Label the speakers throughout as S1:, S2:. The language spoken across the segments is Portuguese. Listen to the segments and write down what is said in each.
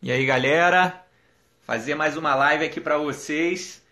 S1: E aí, galera? Fazer mais uma live aqui para vocês.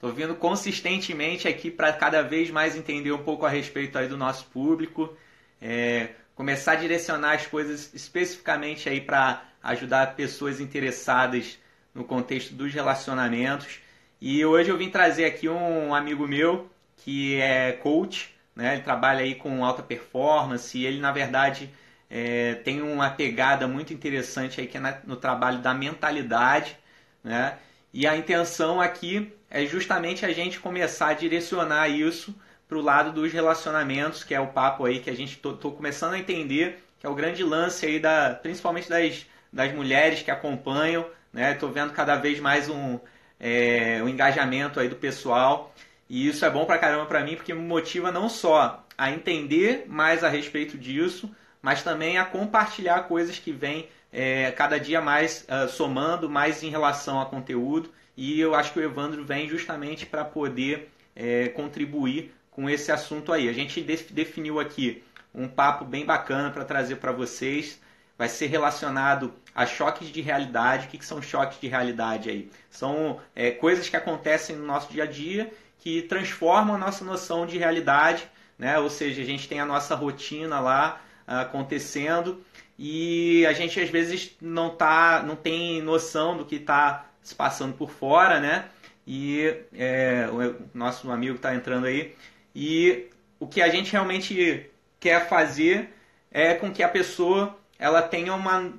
S1: Tô vindo consistentemente aqui para cada vez mais entender um pouco a respeito aí do nosso público, é, começar a direcionar as coisas especificamente aí para ajudar pessoas interessadas no contexto dos relacionamentos. E hoje eu vim trazer aqui um amigo meu que é coach, né? Ele trabalha aí com alta performance e ele na verdade é, tem uma pegada muito interessante aí que é na, no trabalho da mentalidade, né? E a intenção aqui é justamente a gente começar a direcionar isso para o lado dos relacionamentos, que é o papo aí que a gente tô, começando a entender, que é o grande lance aí da, principalmente das, das mulheres que acompanham, né? Tô vendo cada vez mais um, é, um engajamento aí do pessoal e isso é bom para caramba para mim porque me motiva não só a entender mais a respeito disso, mas também a compartilhar coisas que vêm é, cada dia mais uh, somando, mais em relação a conteúdo. E eu acho que o Evandro vem justamente para poder é, contribuir com esse assunto aí. A gente definiu aqui um papo bem bacana para trazer para vocês. Vai ser relacionado a choques de realidade. O que, que são choques de realidade aí? São é, coisas que acontecem no nosso dia a dia que transformam a nossa noção de realidade, né? Ou seja, a gente tem a nossa rotina lá, acontecendo e a gente às vezes não tá, não tem noção do que está se passando por fora, né? E é, o nosso amigo está entrando aí e o que a gente realmente quer fazer é com que a pessoa ela tenha uma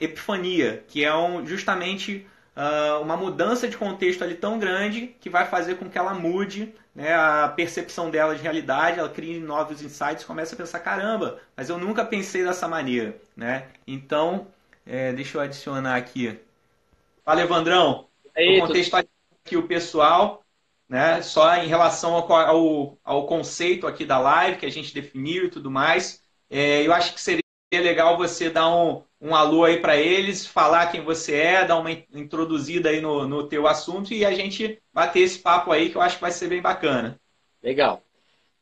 S1: epifania, que é um, justamente uh, uma mudança de contexto ali tão grande que vai fazer com que ela mude né, a percepção dela de realidade, ela cria novos insights, começa a pensar, caramba, mas eu nunca pensei dessa maneira. Né? Então, é, deixa eu adicionar aqui. Fala, Evandrão. Vou contextualizar aqui o pessoal, né, só em relação ao, ao, ao, conceito aqui da live que a gente definiu e tudo mais. É, eu acho que seria legal você dar um, um alô aí para eles, falar quem você é, dar uma introduzida aí no, no teu assunto e a gente bater esse papo aí que eu acho que vai ser bem bacana.
S2: Legal.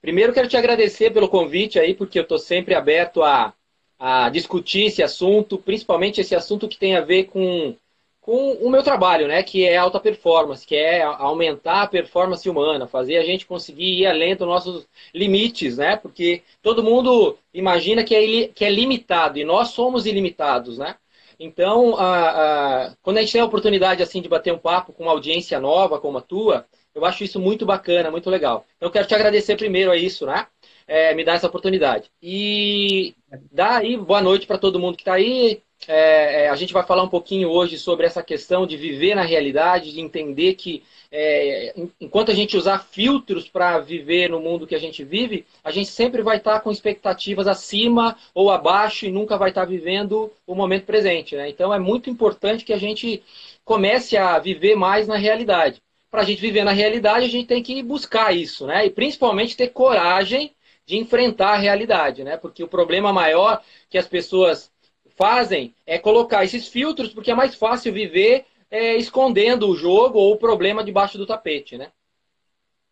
S2: Primeiro quero te agradecer pelo convite aí, porque eu estou sempre aberto a, a discutir esse assunto, principalmente esse assunto que tem a ver com com o meu trabalho, né, que é alta performance, que é aumentar a performance humana, fazer a gente conseguir ir além dos nossos limites, né, porque todo mundo imagina que é, que é limitado e nós somos ilimitados, né. Então, a, a, quando a gente tem a oportunidade assim de bater um papo com uma audiência nova como a tua, eu acho isso muito bacana, muito legal. Então, eu quero te agradecer primeiro a isso, né? É, me dar essa oportunidade. E daí, boa noite para todo mundo que está aí. É, é, a gente vai falar um pouquinho hoje sobre essa questão de viver na realidade, de entender que é, enquanto a gente usar filtros para viver no mundo que a gente vive, a gente sempre vai estar tá com expectativas acima ou abaixo e nunca vai estar tá vivendo o momento presente. Né? Então é muito importante que a gente comece a viver mais na realidade. Para a gente viver na realidade, a gente tem que buscar isso, né? E principalmente ter coragem de enfrentar a realidade, né? Porque o problema maior que as pessoas fazem é colocar esses filtros, porque é mais fácil viver é, escondendo o jogo ou o problema debaixo do tapete, né?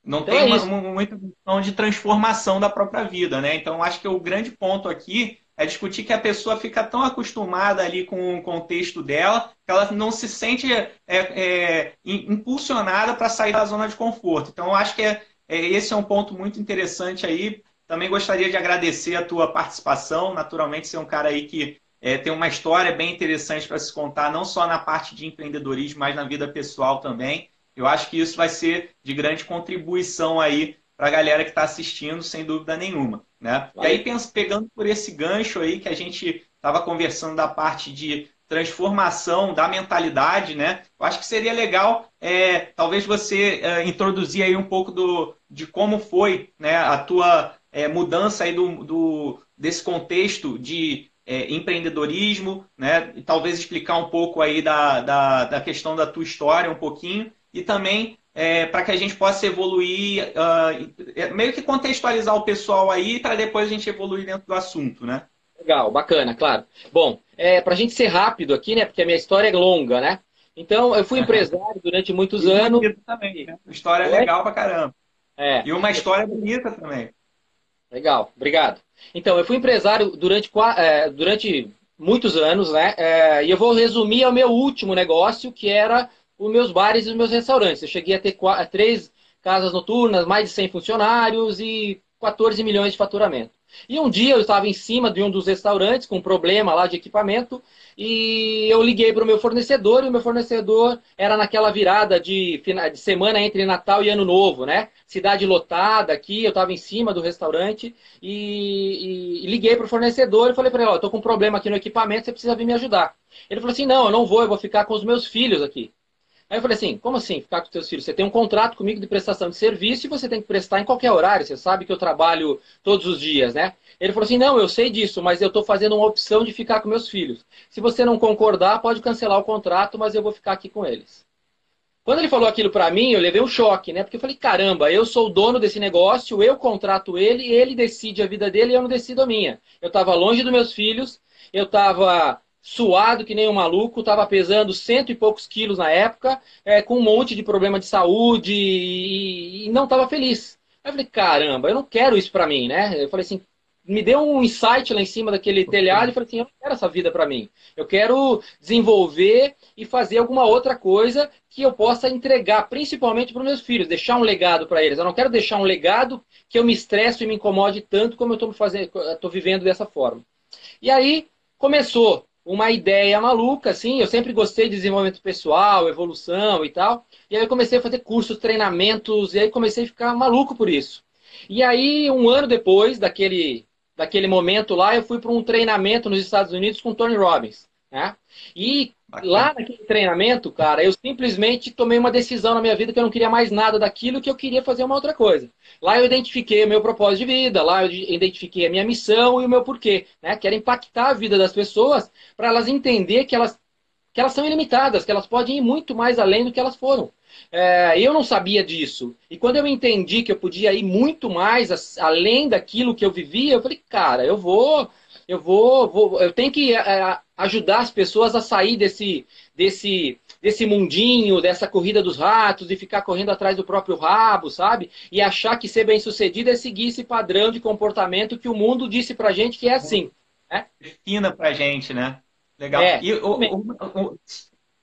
S1: Não então tem é uma, muita questão de transformação da própria vida, né? Então, acho que o grande ponto aqui é discutir que a pessoa fica tão acostumada ali com o contexto dela que ela não se sente é, é, impulsionada para sair da zona de conforto. Então, acho que é, é, esse é um ponto muito interessante aí. Também gostaria de agradecer a tua participação. Naturalmente, você é um cara aí que é, tem uma história bem interessante para se contar, não só na parte de empreendedorismo, mas na vida pessoal também. Eu acho que isso vai ser de grande contribuição aí para a galera que está assistindo, sem dúvida nenhuma. Né? E aí, penso, pegando por esse gancho aí que a gente estava conversando da parte de transformação da mentalidade, né? Eu acho que seria legal, é, talvez você é, introduzir aí um pouco do, de como foi né, a tua é, mudança aí do, do, desse contexto de é, empreendedorismo, né? E talvez explicar um pouco aí da, da, da questão da tua história um pouquinho e também é, para que a gente possa evoluir, uh, meio que contextualizar o pessoal aí para depois a gente evoluir dentro do assunto, né?
S2: Legal, bacana, claro. Bom, é, para a gente ser rápido aqui, né? Porque a minha história é longa, né? Então, eu fui empresário durante muitos e anos.
S1: Também, né? História é legal pra caramba. É. E uma história bonita também.
S2: Legal, obrigado. Então, eu fui empresário durante, é, durante muitos anos, né? É, e eu vou resumir ao meu último negócio, que era os meus bares e os meus restaurantes. Eu cheguei a ter quatro, três casas noturnas, mais de 100 funcionários e 14 milhões de faturamento. E um dia eu estava em cima de um dos restaurantes com um problema lá de equipamento e eu liguei para o meu fornecedor e o meu fornecedor era naquela virada de, de semana entre Natal e Ano Novo, né? Cidade lotada aqui, eu estava em cima do restaurante e, e, e liguei para o fornecedor e falei para ele, ó, estou com um problema aqui no equipamento, você precisa vir me ajudar. Ele falou assim, não, eu não vou, eu vou ficar com os meus filhos aqui. Aí eu falei assim, como assim ficar com seus filhos? Você tem um contrato comigo de prestação de serviço e você tem que prestar em qualquer horário. Você sabe que eu trabalho todos os dias, né? Ele falou assim, não, eu sei disso, mas eu estou fazendo uma opção de ficar com meus filhos. Se você não concordar, pode cancelar o contrato, mas eu vou ficar aqui com eles. Quando ele falou aquilo para mim, eu levei um choque, né? Porque eu falei, caramba, eu sou o dono desse negócio, eu contrato ele, ele decide a vida dele e eu não decido a minha. Eu estava longe dos meus filhos, eu estava suado que nem um maluco, estava pesando cento e poucos quilos na época, é, com um monte de problema de saúde e, e não estava feliz. Aí eu falei, caramba, eu não quero isso para mim, né? Eu falei assim, me deu um insight lá em cima daquele telhado e falei assim, eu não quero essa vida para mim. Eu quero desenvolver e fazer alguma outra coisa que eu possa entregar, principalmente para os meus filhos, deixar um legado para eles. Eu não quero deixar um legado que eu me estresse e me incomode tanto como eu estou vivendo dessa forma. E aí começou uma ideia maluca, assim. Eu sempre gostei de desenvolvimento pessoal, evolução e tal. E aí eu comecei a fazer cursos, treinamentos, e aí comecei a ficar maluco por isso. E aí, um ano depois daquele, daquele momento lá, eu fui para um treinamento nos Estados Unidos com Tony Robbins. Né? E lá naquele treinamento, cara, eu simplesmente tomei uma decisão na minha vida que eu não queria mais nada daquilo, que eu queria fazer uma outra coisa. Lá eu identifiquei o meu propósito de vida, lá eu identifiquei a minha missão e o meu porquê, né? Que era impactar a vida das pessoas para elas entender que elas, que elas são ilimitadas, que elas podem ir muito mais além do que elas foram. É, eu não sabia disso. E quando eu entendi que eu podia ir muito mais além daquilo que eu vivia, eu falei, cara, eu vou eu vou, vou eu tenho que é, ajudar as pessoas a sair desse, desse, desse mundinho, dessa corrida dos ratos, e ficar correndo atrás do próprio rabo, sabe? E achar que ser bem sucedido é seguir esse padrão de comportamento que o mundo disse pra gente que é assim.
S1: Né? Defina pra gente, né? Legal. É, e o, o, o,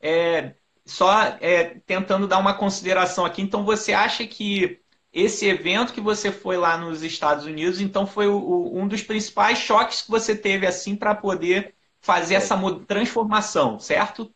S1: é, só é, tentando dar uma consideração aqui, então você acha que esse evento que você foi lá nos Estados Unidos, então foi o, o, um dos principais choques que você teve assim para poder fazer essa transformação, certo?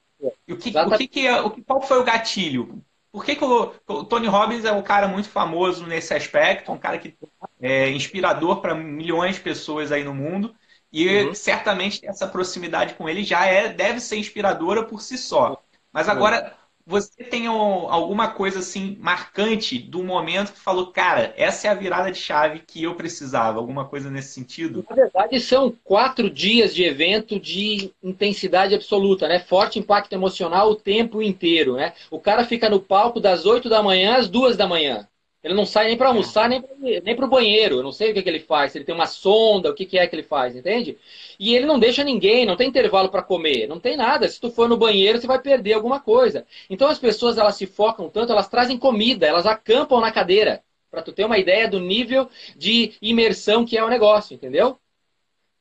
S1: E o que, o que, que é, o, qual foi o gatilho? Por que, que o, o, Tony Robbins é um cara muito famoso nesse aspecto, um cara que é inspirador para milhões de pessoas aí no mundo e uhum. certamente essa proximidade com ele já é deve ser inspiradora por si só. Mas agora você tem alguma coisa assim marcante do momento que falou, cara, essa é a virada de chave que eu precisava? Alguma coisa nesse sentido?
S2: Na verdade, são quatro dias de evento de intensidade absoluta, né? Forte impacto emocional o tempo inteiro, né? O cara fica no palco das 8 da manhã às duas da manhã. Ele não sai nem para almoçar, nem, nem para o banheiro. Eu não sei o que, que ele faz. Se ele tem uma sonda, o que, que é que ele faz, entende? E ele não deixa ninguém, não tem intervalo para comer, não tem nada. Se tu for no banheiro, você vai perder alguma coisa. Então as pessoas elas se focam tanto, elas trazem comida, elas acampam na cadeira. Para tu ter uma ideia do nível de imersão que é o negócio, entendeu?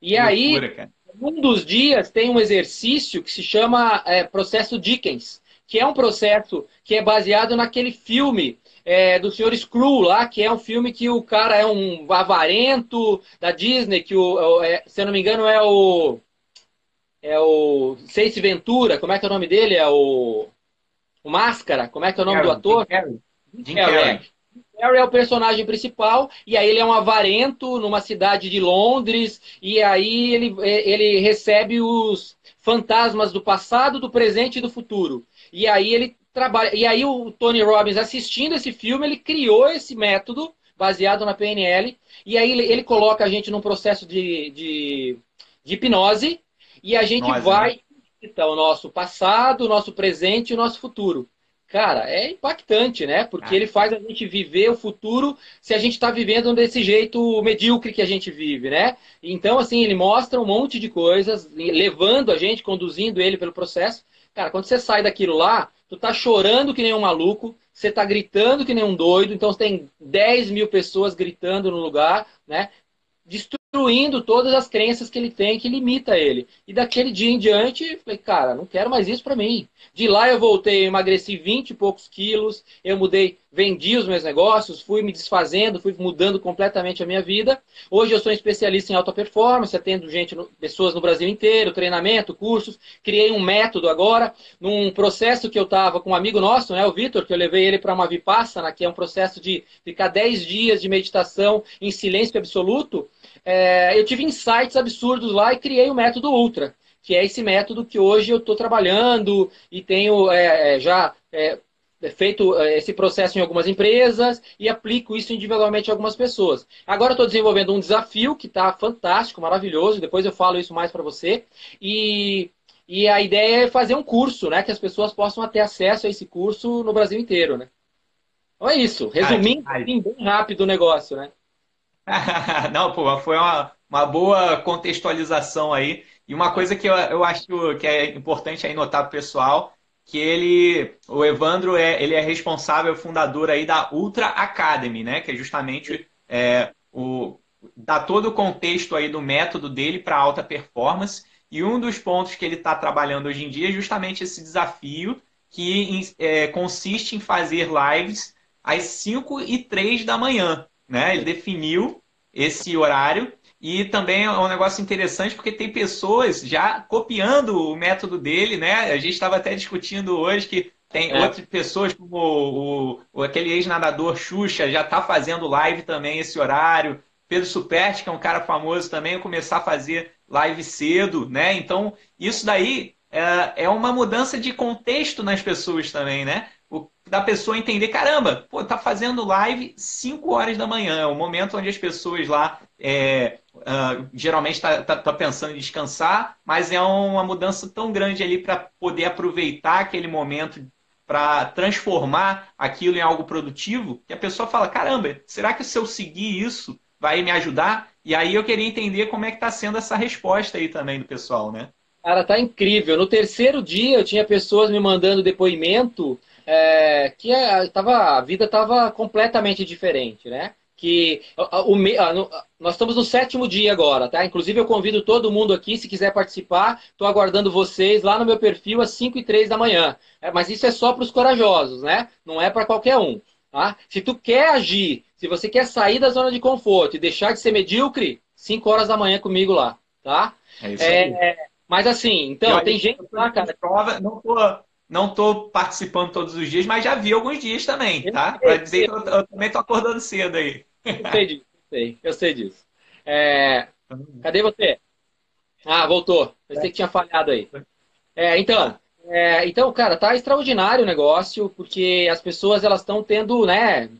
S2: E aí, um dos dias tem um exercício que se chama é, processo Dickens, que é um processo que é baseado naquele filme é, do Sr. Screw lá, que é um filme que o cara é um avarento da Disney, que o, é, se eu não me engano é o é o Seis Ventura, como é que é o nome dele? É o, o Máscara, como é que é o nome do ator? Jim Carrey. Harry é o personagem principal, e aí ele é um avarento numa cidade de Londres, e aí ele, ele recebe os fantasmas do passado, do presente e do futuro. E aí ele trabalha. E aí o Tony Robbins, assistindo esse filme, ele criou esse método baseado na PNL. E aí ele, ele coloca a gente num processo de, de, de hipnose e a gente vai né? o nosso passado, o nosso presente e o nosso futuro. Cara, é impactante, né? Porque ah. ele faz a gente viver o futuro se a gente está vivendo desse jeito medíocre que a gente vive, né? Então, assim, ele mostra um monte de coisas, levando a gente, conduzindo ele pelo processo. Cara, quando você sai daquilo lá, tu tá chorando que nem um maluco, você tá gritando que nem um doido, então você tem 10 mil pessoas gritando no lugar, né? Destruindo todas as crenças que ele tem que limita ele. E daquele dia em diante, falei, cara, não quero mais isso para mim. De lá eu voltei, eu emagreci 20 e poucos quilos, eu mudei, vendi os meus negócios, fui me desfazendo, fui mudando completamente a minha vida. Hoje eu sou especialista em alta performance, atendo gente, pessoas no Brasil inteiro, treinamento, cursos. Criei um método agora, num processo que eu estava com um amigo nosso, né, o Vitor, que eu levei ele para uma Vipassana, que é um processo de ficar 10 dias de meditação em silêncio absoluto é, eu tive insights absurdos lá e criei o método Ultra, que é esse método que hoje eu estou trabalhando e tenho é, é já é, feito é, esse processo em algumas empresas e aplico isso individualmente a algumas pessoas. Agora estou desenvolvendo um desafio que está fantástico, maravilhoso, depois eu falo isso mais para você. E, e a ideia é fazer um curso, né? Que as pessoas possam ter acesso a esse curso no Brasil inteiro, né? Então é isso. Resumindo, assim, bem rápido o negócio, né?
S1: Não, pô, foi uma, uma boa contextualização aí. E uma coisa que eu, eu acho que é importante aí notar pro pessoal, que ele, o Evandro, é, ele é responsável, fundador aí da Ultra Academy, né? Que é justamente é, o, dá todo o contexto aí do método dele para alta performance. E um dos pontos que ele está trabalhando hoje em dia é justamente esse desafio que é, consiste em fazer lives às 5 e 3 da manhã né? Ele definiu esse horário e também é um negócio interessante porque tem pessoas já copiando o método dele, né? A gente estava até discutindo hoje que tem é. outras pessoas, como o, o aquele ex-nadador Xuxa, já está fazendo live também esse horário. Pedro Superti, que é um cara famoso também, começar a fazer live cedo, né? Então, isso daí é, é uma mudança de contexto nas pessoas também, né? Da pessoa entender, caramba, pô, tá fazendo live 5 horas da manhã, é o momento onde as pessoas lá é, uh, geralmente tá, tá, tá, pensando em descansar, mas é uma mudança tão grande ali para poder aproveitar aquele momento para transformar aquilo em algo produtivo, que a pessoa fala, caramba, será que se eu seguir isso vai me ajudar? E aí eu queria entender como é que está sendo essa resposta aí também do pessoal, né?
S2: Cara, tá incrível. No terceiro dia eu tinha pessoas me mandando depoimento é, que a, tava, a vida estava completamente diferente, né? Que o, o, nós estamos no sétimo dia agora, tá? Inclusive eu convido todo mundo aqui, se quiser participar, estou aguardando vocês lá no meu perfil às 5 e 3 da manhã. É, mas isso é só para os corajosos, né? Não é para qualquer um. Tá? Se tu quer agir, se você quer sair da zona de conforto e deixar de ser medíocre, 5 horas da manhã comigo lá, tá? É isso aí. É, mas assim, então, tem gente lá, cara.
S1: Prova, não tô, não estou participando todos os dias, mas já vi alguns dias também, tá? Para dizer que eu, eu também estou acordando cedo aí.
S2: Eu sei disso, eu sei, eu sei disso. É... Cadê você? Ah, voltou. Pensei que tinha falhado aí. É, então, é, então, cara, tá extraordinário o negócio, porque as pessoas elas estão tendo, né?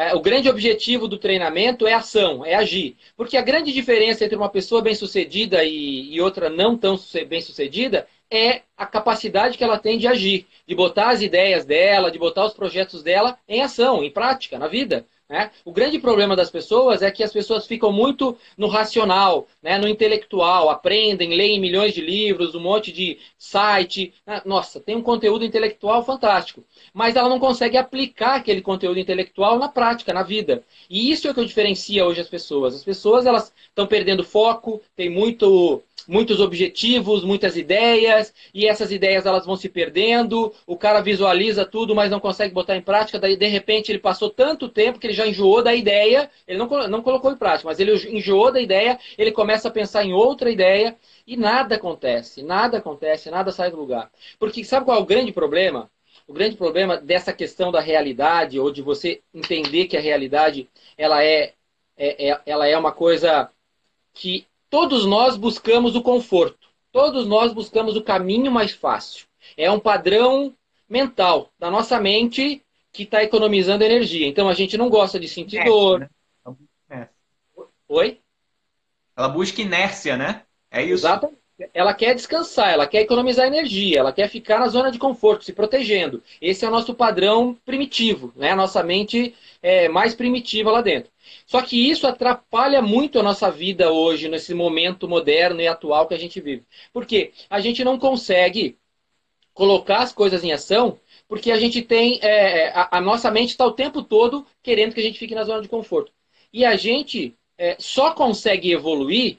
S2: É, o grande objetivo do treinamento é ação, é agir. Porque a grande diferença entre uma pessoa bem-sucedida e, e outra não tão bem-sucedida é a capacidade que ela tem de agir, de botar as ideias dela, de botar os projetos dela em ação, em prática, na vida. Né? O grande problema das pessoas é que as pessoas ficam muito no racional, né? no intelectual, aprendem, leem milhões de livros, um monte de site. Né? Nossa, tem um conteúdo intelectual fantástico. Mas ela não consegue aplicar aquele conteúdo intelectual na prática, na vida. E isso é o que diferencia hoje as pessoas. As pessoas elas estão perdendo foco, tem muito muitos objetivos, muitas ideias, e essas ideias elas vão se perdendo, o cara visualiza tudo, mas não consegue botar em prática, daí de repente ele passou tanto tempo que ele já enjoou da ideia, ele não, não colocou em prática, mas ele enjoou da ideia, ele começa a pensar em outra ideia, e nada acontece, nada acontece, nada sai do lugar. Porque sabe qual é o grande problema? O grande problema dessa questão da realidade, ou de você entender que a realidade ela é, é, é ela é uma coisa que Todos nós buscamos o conforto. Todos nós buscamos o caminho mais fácil. É um padrão mental da nossa mente que está economizando energia. Então a gente não gosta de sentir inércia, dor. Né? Oi?
S1: Ela busca inércia, né? É isso.
S2: Exatamente. Ela quer descansar, ela quer economizar energia, ela quer ficar na zona de conforto, se protegendo. Esse é o nosso padrão primitivo, né? A nossa mente é mais primitiva lá dentro. Só que isso atrapalha muito a nossa vida hoje, nesse momento moderno e atual que a gente vive. Por quê? A gente não consegue colocar as coisas em ação porque a gente tem. É, a, a, nossa mente está o tempo todo querendo que a gente fique na zona de conforto. E a gente é, só consegue evoluir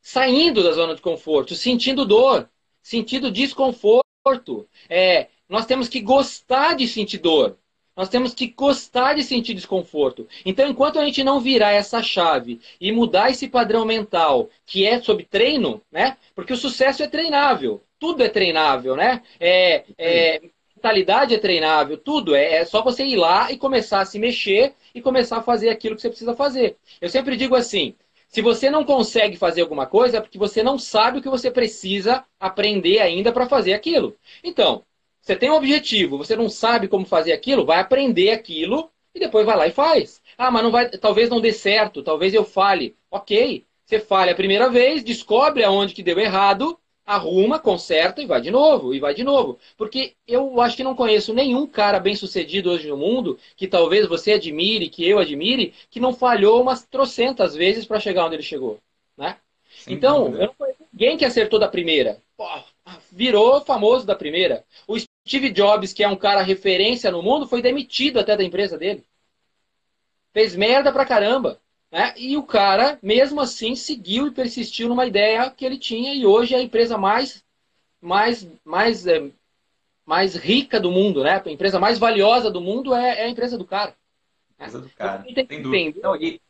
S2: saindo da zona de conforto, sentindo dor, sentindo desconforto. É, nós temos que gostar de sentir dor. Nós temos que gostar de sentir desconforto. Então, enquanto a gente não virar essa chave e mudar esse padrão mental, que é sobre treino, né? Porque o sucesso é treinável, tudo é treinável, né? É, é, mentalidade é treinável, tudo. É, é só você ir lá e começar a se mexer e começar a fazer aquilo que você precisa fazer. Eu sempre digo assim: se você não consegue fazer alguma coisa, é porque você não sabe o que você precisa aprender ainda para fazer aquilo. Então, você tem um objetivo, você não sabe como fazer aquilo, vai aprender aquilo e depois vai lá e faz. Ah, mas não vai, talvez não dê certo, talvez eu fale. Ok, você falha a primeira vez, descobre aonde que deu errado, arruma, conserta e vai de novo, e vai de novo. Porque eu acho que não conheço nenhum cara bem sucedido hoje no mundo, que talvez você admire, que eu admire, que não falhou umas trocentas vezes para chegar onde ele chegou. Né? então, dúvida. eu não conheço ninguém que acertou da primeira. Pô, virou famoso da primeira. O Steve Jobs, que é um cara referência no mundo, foi demitido até da empresa dele. Fez merda pra caramba. Né? E o cara, mesmo assim, seguiu e persistiu numa ideia que ele tinha e hoje é a empresa mais, mais, mais, é, mais rica do mundo, né? A empresa mais valiosa do mundo é, é a empresa do cara.
S1: Empresa do cara. Então, tem que Não, e,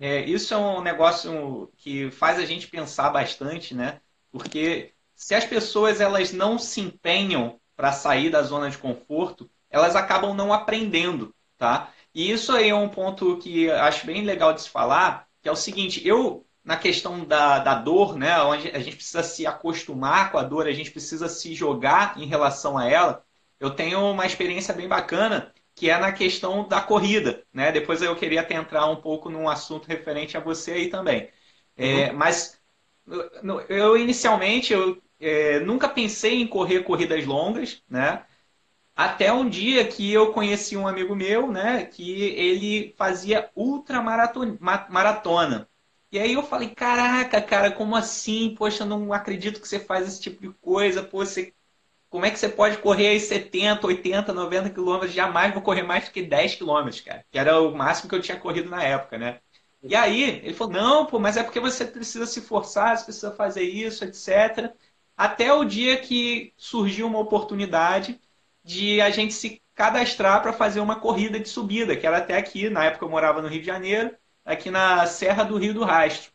S1: é, isso é um negócio que faz a gente pensar bastante, né? Porque se as pessoas elas não se empenham para sair da zona de conforto, elas acabam não aprendendo, tá? E isso aí é um ponto que acho bem legal de se falar, que é o seguinte, eu na questão da, da dor, né, onde a gente precisa se acostumar com a dor, a gente precisa se jogar em relação a ela, eu tenho uma experiência bem bacana, que é na questão da corrida, né? Depois eu queria até entrar um pouco num assunto referente a você aí também. É, uhum. Mas eu inicialmente eu é, nunca pensei em correr corridas longas, né? Até um dia que eu conheci um amigo meu, né? Que ele fazia ultramaratona. E aí eu falei, caraca, cara, como assim? Poxa, não acredito que você faz esse tipo de coisa. Pô, você... como é que você pode correr aí 70, 80, 90 quilômetros? Jamais vou correr mais do que 10 quilômetros, cara. Que era o máximo que eu tinha corrido na época, né? E aí ele falou, não, pô, mas é porque você precisa se forçar, você precisa fazer isso, etc até o dia que surgiu uma oportunidade de a gente se cadastrar para fazer uma corrida de subida, que era até aqui, na época eu morava no Rio de Janeiro, aqui na Serra do Rio do Rastro.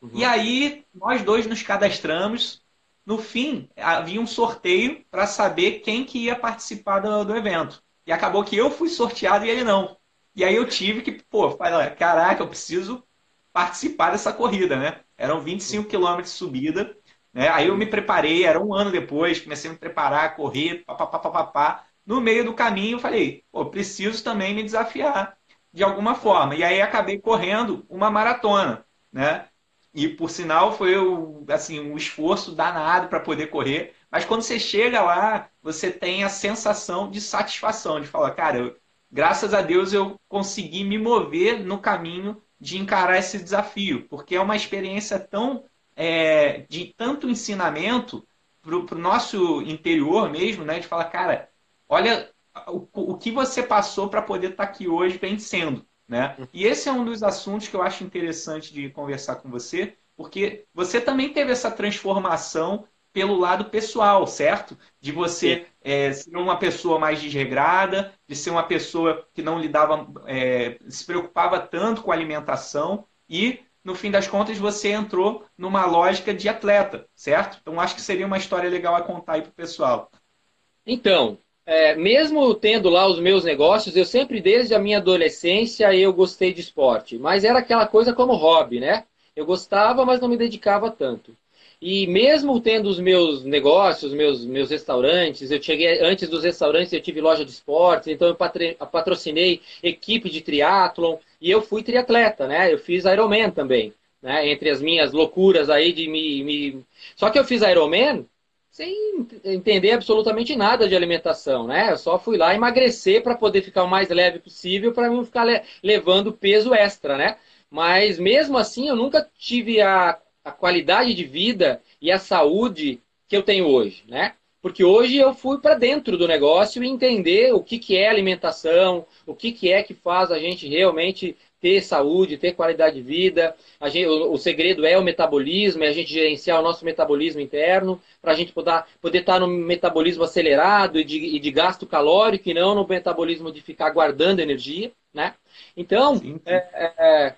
S1: Uhum. E aí nós dois nos cadastramos. No fim, havia um sorteio para saber quem que ia participar do, do, evento. E acabou que eu fui sorteado e ele não. E aí eu tive que, pô, falar, caraca, eu preciso participar dessa corrida, né? Eram 25 quilômetros de subida. Né? Aí eu me preparei, era um ano depois, comecei a me preparar, correr, papapá. No meio do caminho, eu falei, pô, preciso também me desafiar de alguma forma. E aí acabei correndo uma maratona, né? E por sinal foi assim, um esforço danado para poder correr. Mas quando você chega lá, você tem a sensação de satisfação, de falar, cara, eu, graças a Deus eu consegui me mover no caminho de encarar esse desafio, porque é uma experiência tão é, de tanto ensinamento para o nosso interior mesmo, né? De falar, cara, olha o, o que você passou para poder estar tá aqui hoje vencendo, né? E esse é um dos assuntos que eu acho interessante de conversar com você, porque você também teve essa transformação pelo lado pessoal, certo? De você é, ser uma pessoa mais desregrada, de ser uma pessoa que não lidava, é, se preocupava tanto com a alimentação e no fim das contas, você entrou numa lógica de atleta, certo? Então, acho que seria uma história legal a contar aí para o pessoal.
S2: Então, é, mesmo tendo lá os meus negócios, eu sempre, desde a minha adolescência, eu gostei de esporte. Mas era aquela coisa como hobby, né? Eu gostava, mas não me dedicava tanto. E mesmo tendo os meus negócios, meus, meus restaurantes, eu cheguei antes dos restaurantes, eu tive loja de esportes, então eu patrocinei equipe de triatlon e eu fui triatleta, né? Eu fiz Ironman também, né? Entre as minhas loucuras aí de me, me... Só que eu fiz Ironman sem entender absolutamente nada de alimentação, né? Eu só fui lá emagrecer para poder ficar o mais leve possível para não ficar le levando peso extra, né? Mas mesmo assim eu nunca tive a a qualidade de vida e a saúde que eu tenho hoje, né? Porque hoje eu fui para dentro do negócio e entender o que, que é alimentação, o que, que é que faz a gente realmente ter saúde, ter qualidade de vida. Gente, o, o, segredo é o metabolismo, é a gente gerenciar o nosso metabolismo interno, para a gente poder, poder estar no metabolismo acelerado e de, e de, gasto calórico e não no metabolismo de ficar guardando energia. Né? Então, sim, sim. É, é, é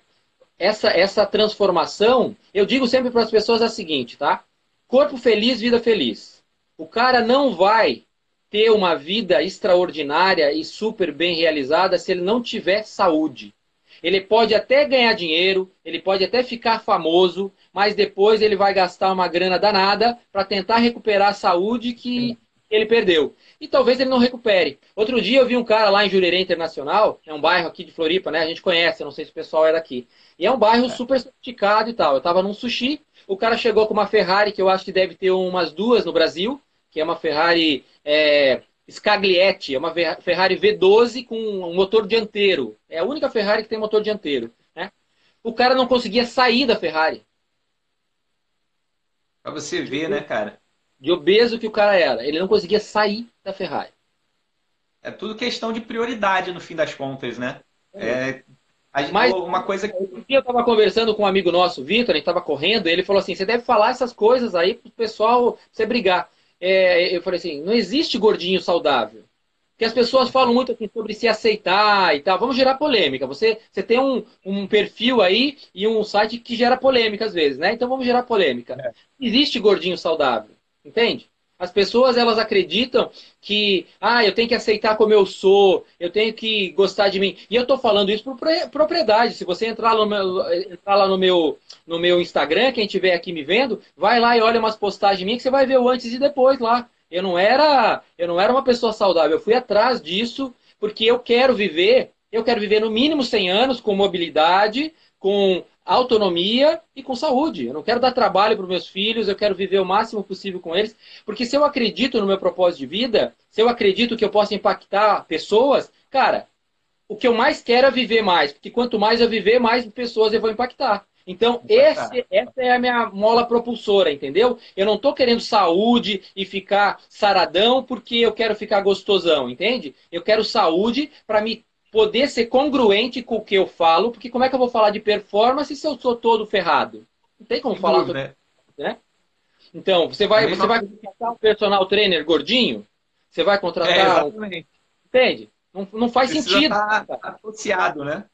S2: essa, essa transformação, eu digo sempre para as pessoas a seguinte, tá? Corpo feliz, vida feliz. O cara não vai ter uma vida extraordinária e super bem realizada se ele não tiver saúde. Ele pode até ganhar dinheiro, ele pode até ficar famoso, mas depois ele vai gastar uma grana danada para tentar recuperar a saúde que ele perdeu. E talvez ele não recupere. Outro dia eu vi um cara lá em Jurerê Internacional, é um bairro aqui de Floripa, né? A gente conhece, não sei se o pessoal é daqui. E é um bairro é. super sofisticado e tal. Eu estava num sushi, o cara chegou com uma Ferrari, que eu acho que deve ter umas duas no Brasil, que é uma Ferrari é, Scaglietti, é uma Ferrari V12 com um motor dianteiro. É a única Ferrari que tem motor dianteiro. Né? O cara não conseguia sair da Ferrari.
S1: Pra você ver, né, cara?
S2: De obeso que o cara era. Ele não conseguia sair da Ferrari.
S1: É tudo questão de prioridade, no fim das contas, né? É, mas uma coisa que.
S2: Eu estava conversando com um amigo nosso, Vitor, a gente estava correndo, e ele falou assim: você deve falar essas coisas aí pro pessoal você brigar. É, eu falei assim: não existe gordinho saudável. Porque as pessoas falam muito assim, sobre se aceitar e tal. Vamos gerar polêmica. Você, você tem um, um perfil aí e um site que gera polêmica às vezes, né? Então vamos gerar polêmica. É. Existe gordinho saudável, entende? As pessoas elas acreditam que, ah, eu tenho que aceitar como eu sou, eu tenho que gostar de mim. E eu estou falando isso por propriedade. Se você entrar no meu, entrar lá no, meu, no meu Instagram, quem estiver aqui me vendo, vai lá e olha umas postagens minhas que você vai ver o antes e depois lá. Eu não era, eu não era uma pessoa saudável. Eu fui atrás disso porque eu quero viver, eu quero viver no mínimo 100 anos com mobilidade, com autonomia e com saúde. Eu não quero dar trabalho para os meus filhos, eu quero viver o máximo possível com eles. Porque se eu acredito no meu propósito de vida, se eu acredito que eu posso impactar pessoas, cara, o que eu mais quero é viver mais. Porque quanto mais eu viver, mais pessoas eu vou impactar. Então, esse, essa é a minha mola propulsora, entendeu? Eu não estou querendo saúde e ficar saradão porque eu quero ficar gostosão, entende? Eu quero saúde para me poder ser congruente com o que eu falo, porque como é que eu vou falar de performance se eu sou todo ferrado? Não tem como Sem falar dúvida. todo, né? Então, você vai, você vai contratar um personal trainer gordinho? Você vai contratar. É, um... Entende? Não, não faz Precisa sentido.
S1: Tá associado, né?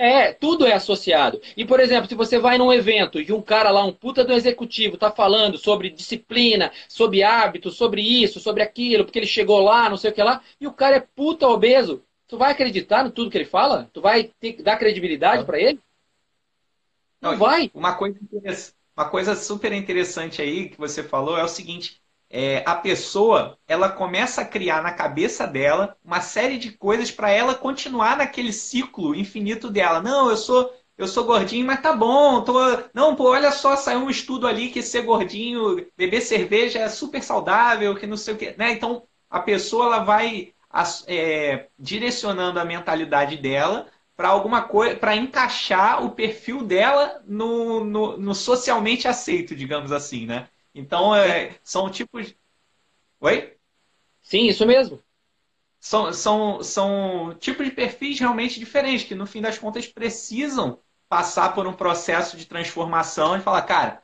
S2: É, tudo é associado. E, por exemplo, se você vai num evento e um cara lá, um puta do executivo, tá falando sobre disciplina, sobre hábitos, sobre isso, sobre aquilo, porque ele chegou lá, não sei o que lá, e o cara é puta obeso, Tu vai acreditar no tudo que ele fala? Tu vai ter, dar credibilidade para ele?
S1: Não, Não vai. Uma coisa, uma coisa super interessante aí que você falou é o seguinte: é, a pessoa ela começa a criar na cabeça dela uma série de coisas para ela continuar naquele ciclo infinito dela. Não, eu sou eu sou gordinho, mas tá bom. Tô... Não, pô, olha só, saiu um estudo ali que ser gordinho, beber cerveja é super saudável, que não sei o quê. Né? Então, a pessoa ela vai é, direcionando a mentalidade dela para alguma coisa, para encaixar o perfil dela no, no, no, socialmente aceito, digamos assim, né? Então, é, são tipos. Oi?
S2: Sim, isso mesmo.
S1: São, são, são tipos de perfis realmente diferentes, que no fim das contas precisam passar por um processo de transformação e falar, cara,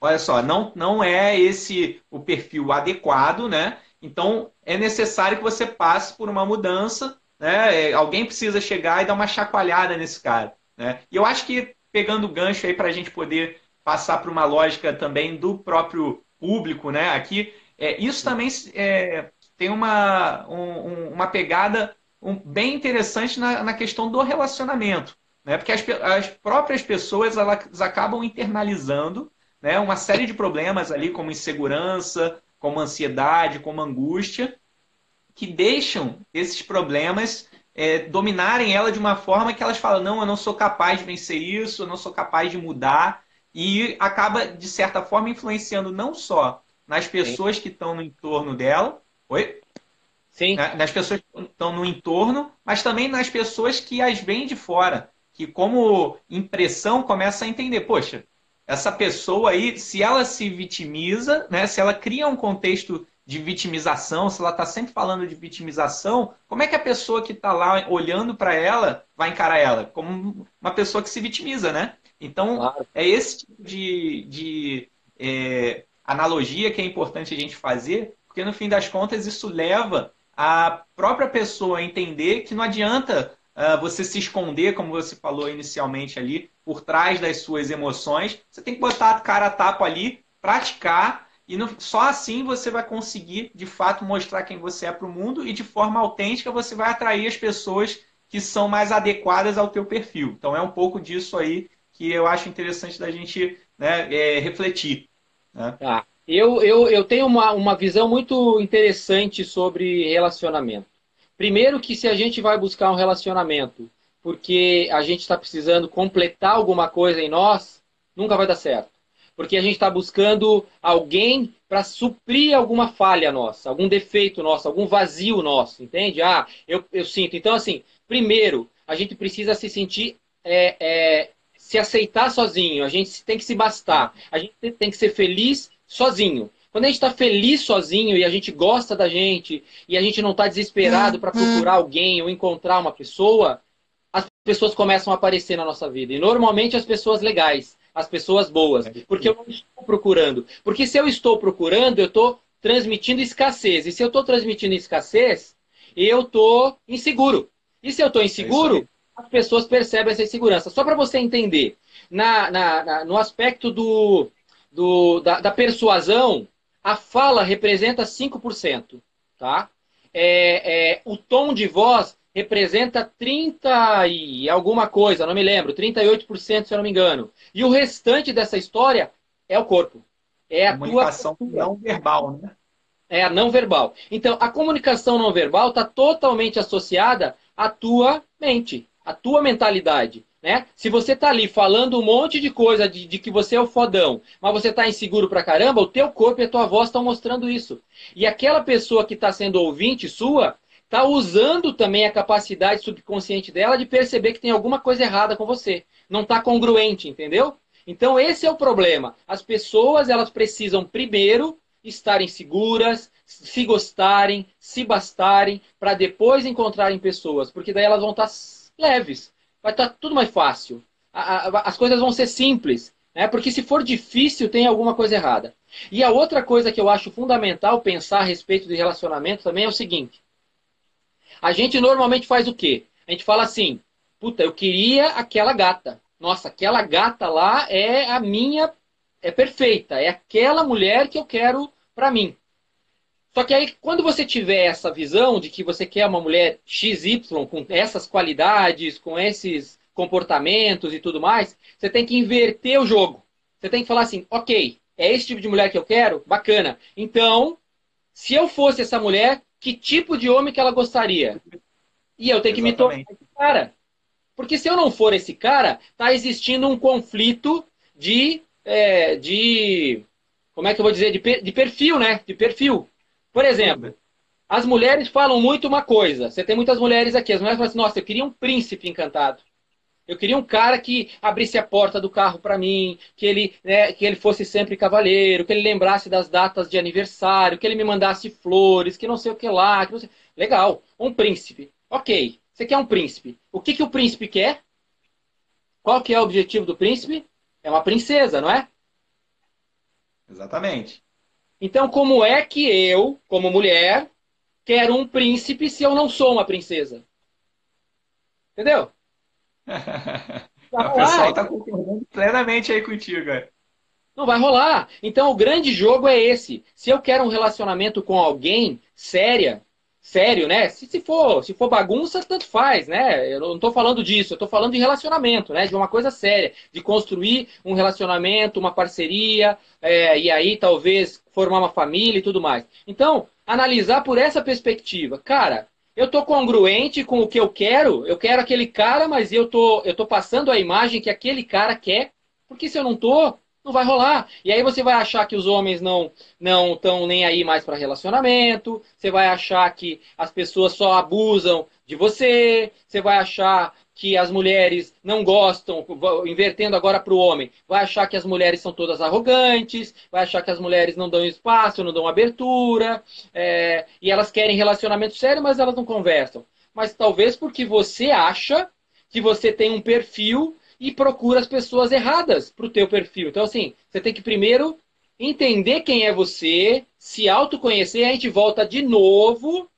S1: olha só, não, não é esse o perfil adequado, né? Então, é necessário que você passe por uma mudança, né? É, alguém precisa chegar e dar uma chacoalhada nesse cara. Né? E eu acho que, pegando o gancho aí para a gente poder passar para uma lógica também do próprio público, né? Aqui, é, isso também é, tem uma, um, uma pegada um, bem interessante na, na, questão do relacionamento. Né? Porque as, as próprias pessoas elas acabam internalizando né, uma série de problemas ali, como insegurança, como ansiedade, como angústia, que deixam esses problemas é, dominarem ela de uma forma que elas falam: não, eu não sou capaz de vencer isso, eu não sou capaz de mudar, e acaba, de certa forma, influenciando não só nas pessoas Sim. que estão no entorno dela, oi? Sim. Nas pessoas que estão no entorno, mas também nas pessoas que as veem de fora, que como impressão começa a entender, poxa, essa pessoa aí, se ela se vitimiza, né, se ela cria um contexto de vitimização, se ela está sempre falando de vitimização, como é que a pessoa que está lá olhando para ela vai encarar ela? Como uma pessoa que se vitimiza, né? Então, claro. é esse tipo de, de é, analogia que é importante a gente fazer, porque no fim das contas isso leva a própria pessoa a entender que não adianta uh, você se esconder, como você falou inicialmente ali, por trás das suas emoções. Você tem que botar a cara a tapa ali, praticar e no, só assim você vai conseguir, de fato, mostrar quem você é para o mundo e de forma autêntica você vai atrair as pessoas que são mais adequadas ao teu perfil. Então é um pouco disso aí que eu acho interessante da gente né, é, refletir. Né?
S2: Tá. Eu, eu, eu tenho uma, uma visão muito interessante sobre relacionamento. Primeiro que se a gente vai buscar um relacionamento porque a gente está precisando completar alguma coisa em nós, nunca vai dar certo porque a gente está buscando alguém para suprir alguma falha nossa, algum defeito nosso, algum vazio nosso, entende? Ah, eu, eu sinto. Então, assim, primeiro, a gente precisa se sentir, é, é, se aceitar sozinho, a gente tem que se bastar, a gente tem que ser feliz sozinho. Quando a gente está feliz sozinho e a gente gosta da gente e a gente não está desesperado para procurar alguém ou encontrar uma pessoa, as pessoas começam a aparecer na nossa vida. E normalmente as pessoas legais as pessoas boas. É porque eu não estou procurando. Porque se eu estou procurando, eu estou transmitindo escassez. E se eu estou transmitindo escassez, eu estou inseguro. E se eu estou inseguro, é as pessoas percebem essa insegurança. Só para você entender, na, na, na, no aspecto do, do, da, da, persuasão, a fala representa 5%. Tá? É, é, o tom de voz representa 30 e alguma coisa, não me lembro, 38% se eu não me engano. E o restante dessa história é o corpo. É a
S1: comunicação tua... não verbal, né?
S2: É a não verbal. Então, a comunicação não verbal está totalmente associada à tua mente, à tua mentalidade. Né? Se você está ali falando um monte de coisa de, de, que você é o fodão, mas você está inseguro pra caramba, o teu corpo e a tua voz estão mostrando isso. E aquela pessoa que está sendo ouvinte sua, está usando também a capacidade subconsciente dela de perceber que tem alguma coisa errada com você. Não está congruente, entendeu? Então esse é o problema. As pessoas elas precisam primeiro estarem seguras, se gostarem, se bastarem, para depois encontrarem pessoas, porque daí elas vão estar tá leves, vai estar tá tudo mais fácil. As coisas vão ser simples, né? Porque se for difícil tem alguma coisa errada. E a outra coisa que eu acho fundamental pensar a respeito de relacionamento também é o seguinte: a gente normalmente faz o quê? A gente fala assim, puta, eu queria aquela gata. Nossa, aquela gata lá é a minha, é perfeita, é aquela mulher que eu quero para mim. Só que aí, quando você tiver essa visão de que você quer uma mulher XY com essas qualidades, com esses comportamentos e tudo mais, você tem que inverter o jogo. Você tem que falar assim, ok, é esse tipo de mulher que eu quero? Bacana. Então, se eu fosse essa mulher, que tipo de homem que ela gostaria. E eu tenho que me tornar esse cara. Porque se eu não for esse cara, está existindo um conflito de, é, de. Como é que eu vou dizer? De, de perfil, né? De perfil. Por exemplo, as mulheres falam muito uma coisa. Você tem muitas mulheres aqui. As mulheres falam assim: nossa, eu queria um príncipe encantado. Eu queria um cara que abrisse a porta do carro para mim, que ele, né, que ele fosse sempre cavaleiro, que ele lembrasse das datas de aniversário, que ele me mandasse flores, que não sei o que lá. Que sei... Legal, um príncipe. Ok, você quer um príncipe. O que, que o príncipe quer? Qual que é o objetivo do príncipe? É uma princesa, não é?
S1: Exatamente.
S2: Então, como é que eu, como mulher, quero um príncipe se eu não sou uma princesa? Entendeu?
S1: o pessoal está concordando plenamente aí contigo, cara.
S2: Não vai rolar. Então o grande jogo é esse. Se eu quero um relacionamento com alguém séria, sério, né? Se, se for, se for bagunça, tanto faz, né? Eu não estou falando disso. Eu estou falando de relacionamento, né? De uma coisa séria, de construir um relacionamento, uma parceria, é, e aí talvez formar uma família e tudo mais. Então analisar por essa perspectiva, cara. Eu tô congruente com o que eu quero, eu quero aquele cara, mas eu tô, eu tô passando a imagem que aquele cara quer, porque se eu não tô, Não vai rolar. E aí você vai achar que os homens não não estão nem aí mais para relacionamento, você vai achar que as pessoas só abusam de você, você vai achar que as mulheres não gostam, invertendo agora para o homem, vai achar que as mulheres são todas arrogantes, vai achar que as mulheres não dão espaço, não dão abertura, é, e elas querem relacionamento sério, mas elas não conversam. Mas talvez porque você acha que você tem um perfil e procura as pessoas erradas para o teu perfil. Então, assim, você tem que primeiro entender quem é você, se autoconhecer, a gente volta de novo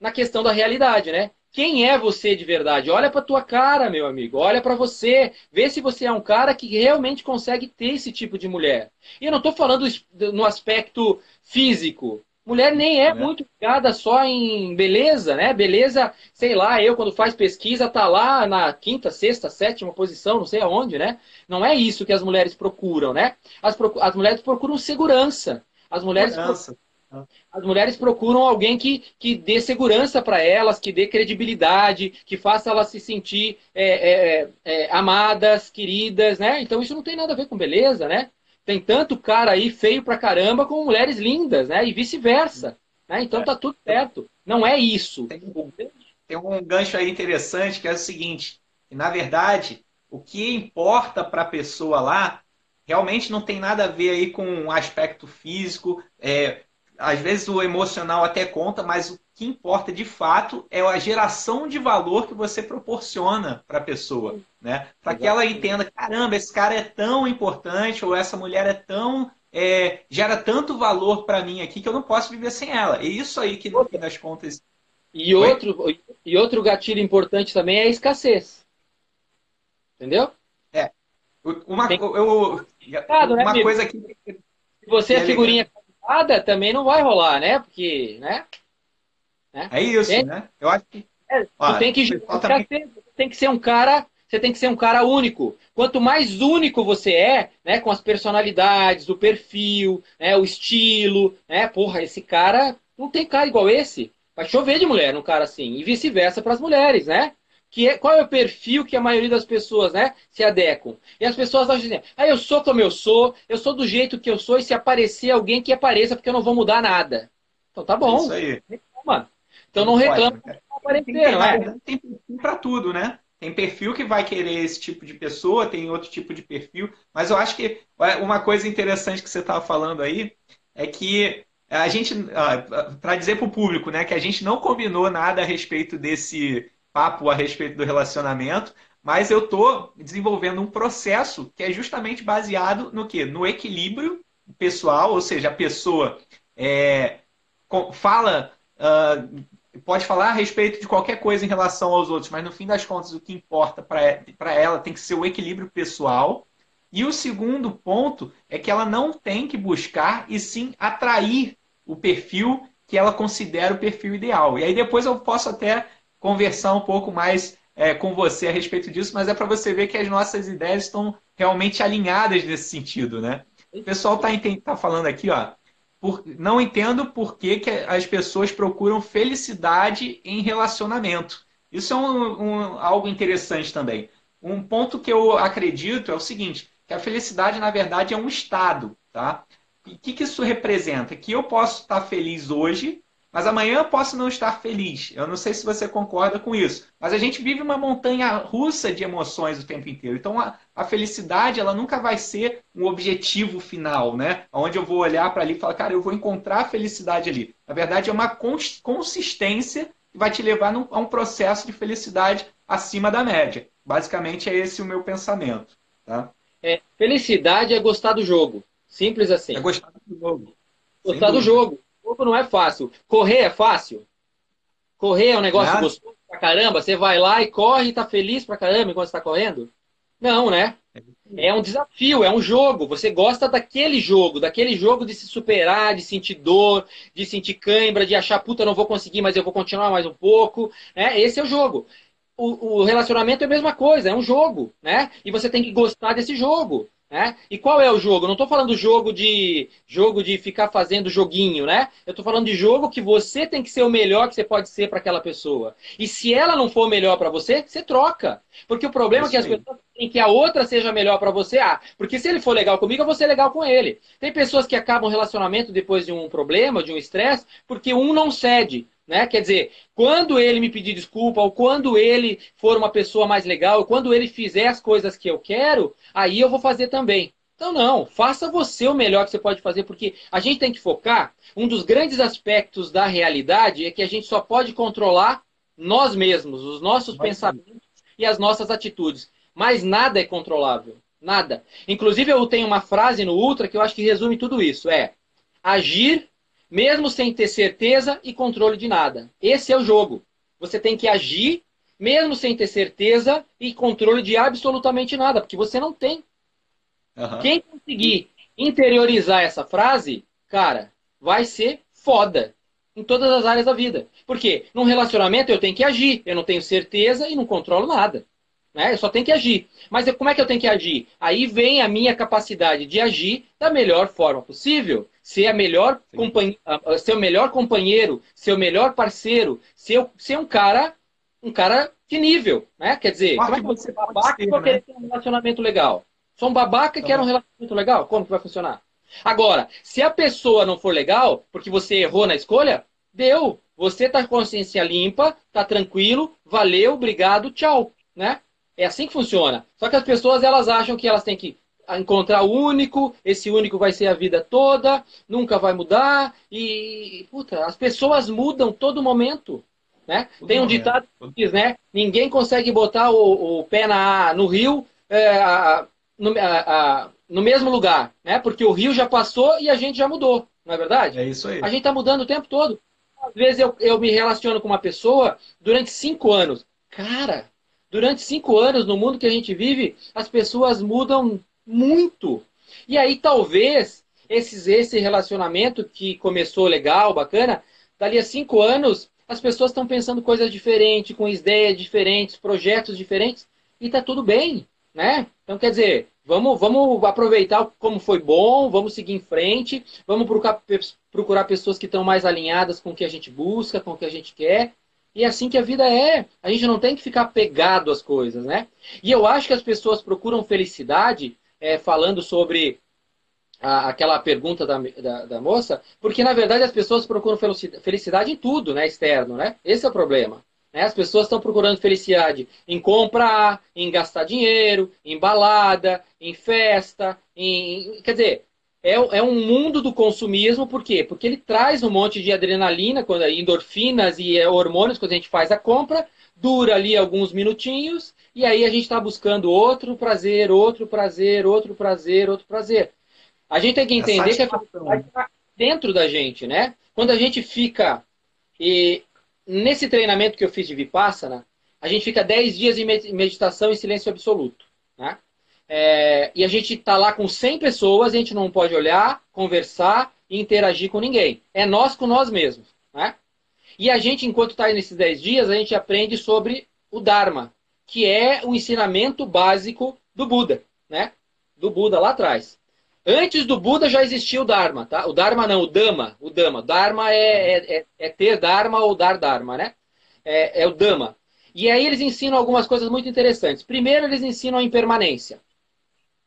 S2: na questão da realidade, né? Quem é você de verdade? Olha para tua cara, meu amigo. Olha para você. Vê se você é um cara que realmente consegue ter esse tipo de mulher. E eu não estou falando no aspecto físico. Mulher nem é, é muito ligada só em beleza, né? Beleza, sei lá, eu quando faz pesquisa tá lá na quinta, sexta, sétima posição, não sei aonde, né? Não é isso que as mulheres procuram, né? As, as mulheres procuram segurança. As mulheres, segurança. Procuram, as mulheres procuram alguém que, que dê segurança para elas, que dê credibilidade, que faça elas se sentir é, é, é, amadas, queridas, né? Então isso não tem nada a ver com beleza, né? Tem tanto cara aí feio pra caramba como mulheres lindas, né? E vice-versa. Né? Então é. tá tudo certo. Não é isso.
S1: Tem, tem, um gancho aí interessante que é o seguinte: que, na verdade, o que importa para a pessoa lá realmente não tem nada a ver aí com o aspecto físico. É, às vezes o emocional até conta, mas o que importa de fato é a geração de valor que você proporciona para a pessoa, né? Para que ela entenda, caramba, esse cara é tão importante ou essa mulher é tão é, gera tanto valor para mim aqui que eu não posso viver sem ela. É isso aí que no fim das contas.
S2: E outro, e outro gatilho importante também é a escassez. Entendeu?
S1: É. Uma, eu, uma
S2: né, coisa que. Se você é, figurinha também não vai rolar, né? Porque, né?
S1: Né? É isso, é, né? Eu acho que.
S2: É, tu tem que, também... tem que ser um cara. Você tem que ser um cara único. Quanto mais único você é, né, com as personalidades, o perfil, né, o estilo, né, porra, esse cara não tem cara igual esse. Vai chover de mulher num cara assim. E vice-versa para as mulheres, né? que é, qual é o perfil que a maioria das pessoas né, se adequam. E as pessoas acham assim, ah, eu sou como eu sou, eu sou do jeito que eu sou, e se aparecer alguém que apareça, porque eu não vou mudar nada. Então tá bom.
S1: Isso aí.
S2: Reclama. Então não reclama
S1: pode, aparecer, tem, não é? Tem perfil para tudo, né? Tem perfil que vai querer esse tipo de pessoa, tem outro tipo de perfil. Mas eu acho que uma coisa interessante que você estava falando aí é que a gente, para dizer para o público, né, que a gente não combinou nada a respeito desse papo a respeito do relacionamento, mas eu estou desenvolvendo um processo que é justamente baseado no que? No equilíbrio pessoal, ou seja, a pessoa é, fala, uh, pode falar a respeito de qualquer coisa em relação aos outros, mas no fim das contas o que importa para ela tem que ser o equilíbrio pessoal. E o segundo ponto é que ela não tem que buscar e sim atrair o perfil que ela considera o perfil ideal. E aí depois eu posso até conversar um pouco mais é, com você a respeito disso, mas é para você ver que as nossas ideias estão realmente alinhadas nesse sentido, né? O pessoal está tá falando aqui, ó, por, não entendo por que, que as pessoas procuram felicidade em relacionamento. Isso é um, um, algo interessante também. Um ponto que eu acredito é o seguinte, que a felicidade, na verdade, é um estado, tá? E o que, que isso representa? Que eu posso estar feliz hoje mas amanhã eu posso não estar feliz. Eu não sei se você concorda com isso. Mas a gente vive uma montanha russa de emoções o tempo inteiro. Então a, a felicidade ela nunca vai ser um objetivo final, né? Onde eu vou olhar para ali e falar, cara, eu vou encontrar a felicidade ali. Na verdade, é uma consistência que vai te levar num, a um processo de felicidade acima da média. Basicamente é esse o meu pensamento. Tá?
S2: É, felicidade é gostar do jogo. Simples assim.
S1: É gostar do jogo.
S2: Gostar do jogo jogo não é fácil. Correr é fácil? Correr é um negócio Nada. gostoso pra caramba? Você vai lá e corre e tá feliz pra caramba enquanto está correndo? Não, né? É um desafio, é um jogo. Você gosta daquele jogo, daquele jogo de se superar, de sentir dor, de sentir cãibra, de achar, puta, não vou conseguir, mas eu vou continuar mais um pouco. Né? Esse é o jogo. O, o relacionamento é a mesma coisa, é um jogo, né? E você tem que gostar desse jogo. Né? E qual é o jogo? Eu não estou falando jogo de jogo de ficar fazendo joguinho, né? Eu estou falando de jogo que você tem que ser o melhor que você pode ser para aquela pessoa. E se ela não for o melhor para você, você troca. Porque o problema é que as pessoas querem que a outra seja melhor para você. Ah, porque se ele for legal comigo, eu vou ser legal com ele. Tem pessoas que acabam relacionamento depois de um problema, de um estresse, porque um não cede. Né? Quer dizer, quando ele me pedir desculpa, ou quando ele for uma pessoa mais legal, ou quando ele fizer as coisas que eu quero, aí eu vou fazer também. Então, não, faça você o melhor que você pode fazer, porque a gente tem que focar. Um dos grandes aspectos da realidade é que a gente só pode controlar nós mesmos, os nossos pensamentos e as nossas atitudes. Mas nada é controlável. Nada. Inclusive, eu tenho uma frase no Ultra que eu acho que resume tudo isso: é agir mesmo sem ter certeza e controle de nada. Esse é o jogo. Você tem que agir, mesmo sem ter certeza e controle de absolutamente nada, porque você não tem. Uhum. Quem conseguir interiorizar essa frase, cara, vai ser foda em todas as áreas da vida. Porque num relacionamento eu tenho que agir, eu não tenho certeza e não controlo nada. Né? Eu só tenho que agir. Mas como é que eu tenho que agir? Aí vem a minha capacidade de agir da melhor forma possível. Ser, a melhor companhe... ser o melhor companheiro, ser o melhor parceiro, ser, ser um cara um cara de nível. Né? Quer dizer, como é que você babaca e vou querer ter um relacionamento legal? Sou um babaca e quero um relacionamento legal? Como que vai funcionar? Agora, se a pessoa não for legal, porque você errou na escolha, deu. Você tá com consciência limpa, tá tranquilo, valeu, obrigado, tchau. Né? É assim que funciona. Só que as pessoas elas acham que elas têm que encontrar o único, esse único vai ser a vida toda, nunca vai mudar. E, puta, as pessoas mudam todo momento. Né? Todo Tem um momento. ditado que diz, né? Ninguém consegue botar o, o pé na, no rio é, a, no, a, no mesmo lugar, né? Porque o rio já passou e a gente já mudou, não é verdade?
S1: É isso aí.
S2: A gente está mudando o tempo todo. Às vezes eu, eu me relaciono com uma pessoa durante cinco anos. Cara, Durante cinco anos, no mundo que a gente vive, as pessoas mudam muito. E aí, talvez, esses, esse relacionamento que começou legal, bacana, dali a cinco anos, as pessoas estão pensando coisas diferentes, com ideias diferentes, projetos diferentes, e tá tudo bem, né? Então, quer dizer, vamos, vamos aproveitar como foi bom, vamos seguir em frente, vamos procurar, procurar pessoas que estão mais alinhadas com o que a gente busca, com o que a gente quer, e é assim que a vida é. A gente não tem que ficar pegado às coisas, né? E eu acho que as pessoas procuram felicidade, é, falando sobre a, aquela pergunta da, da, da, moça, porque na verdade as pessoas procuram felicidade em tudo, né? Externo, né? Esse é o problema. Né? As pessoas estão procurando felicidade em comprar, em gastar dinheiro, em balada, em festa, em. Quer dizer, é, é um mundo do consumismo, por quê? Porque ele traz um monte de adrenalina, quando, endorfinas e hormônios quando a gente faz a compra, dura ali alguns minutinhos, e aí a gente está buscando outro prazer, outro prazer, outro prazer, outro prazer. A gente tem que entender que a felicidade está dentro da gente, né? Quando a gente fica. E nesse treinamento que eu fiz de Vipassana, a gente fica 10 dias em meditação em silêncio absoluto. Né? É, e a gente está lá com 100 pessoas, a gente não pode olhar, conversar e interagir com ninguém. É nós com nós mesmos. Né? E a gente, enquanto está nesses 10 dias, a gente aprende sobre o Dharma, que é o ensinamento básico do Buda, né? Do Buda lá atrás. Antes do Buda já existia o Dharma, tá? O Dharma não, o Dhamma. O Dhamma. Dharma é, é, é, é ter Dharma ou dar Dharma, né? É, é o Dhamma. E aí eles ensinam algumas coisas muito interessantes. Primeiro, eles ensinam a impermanência.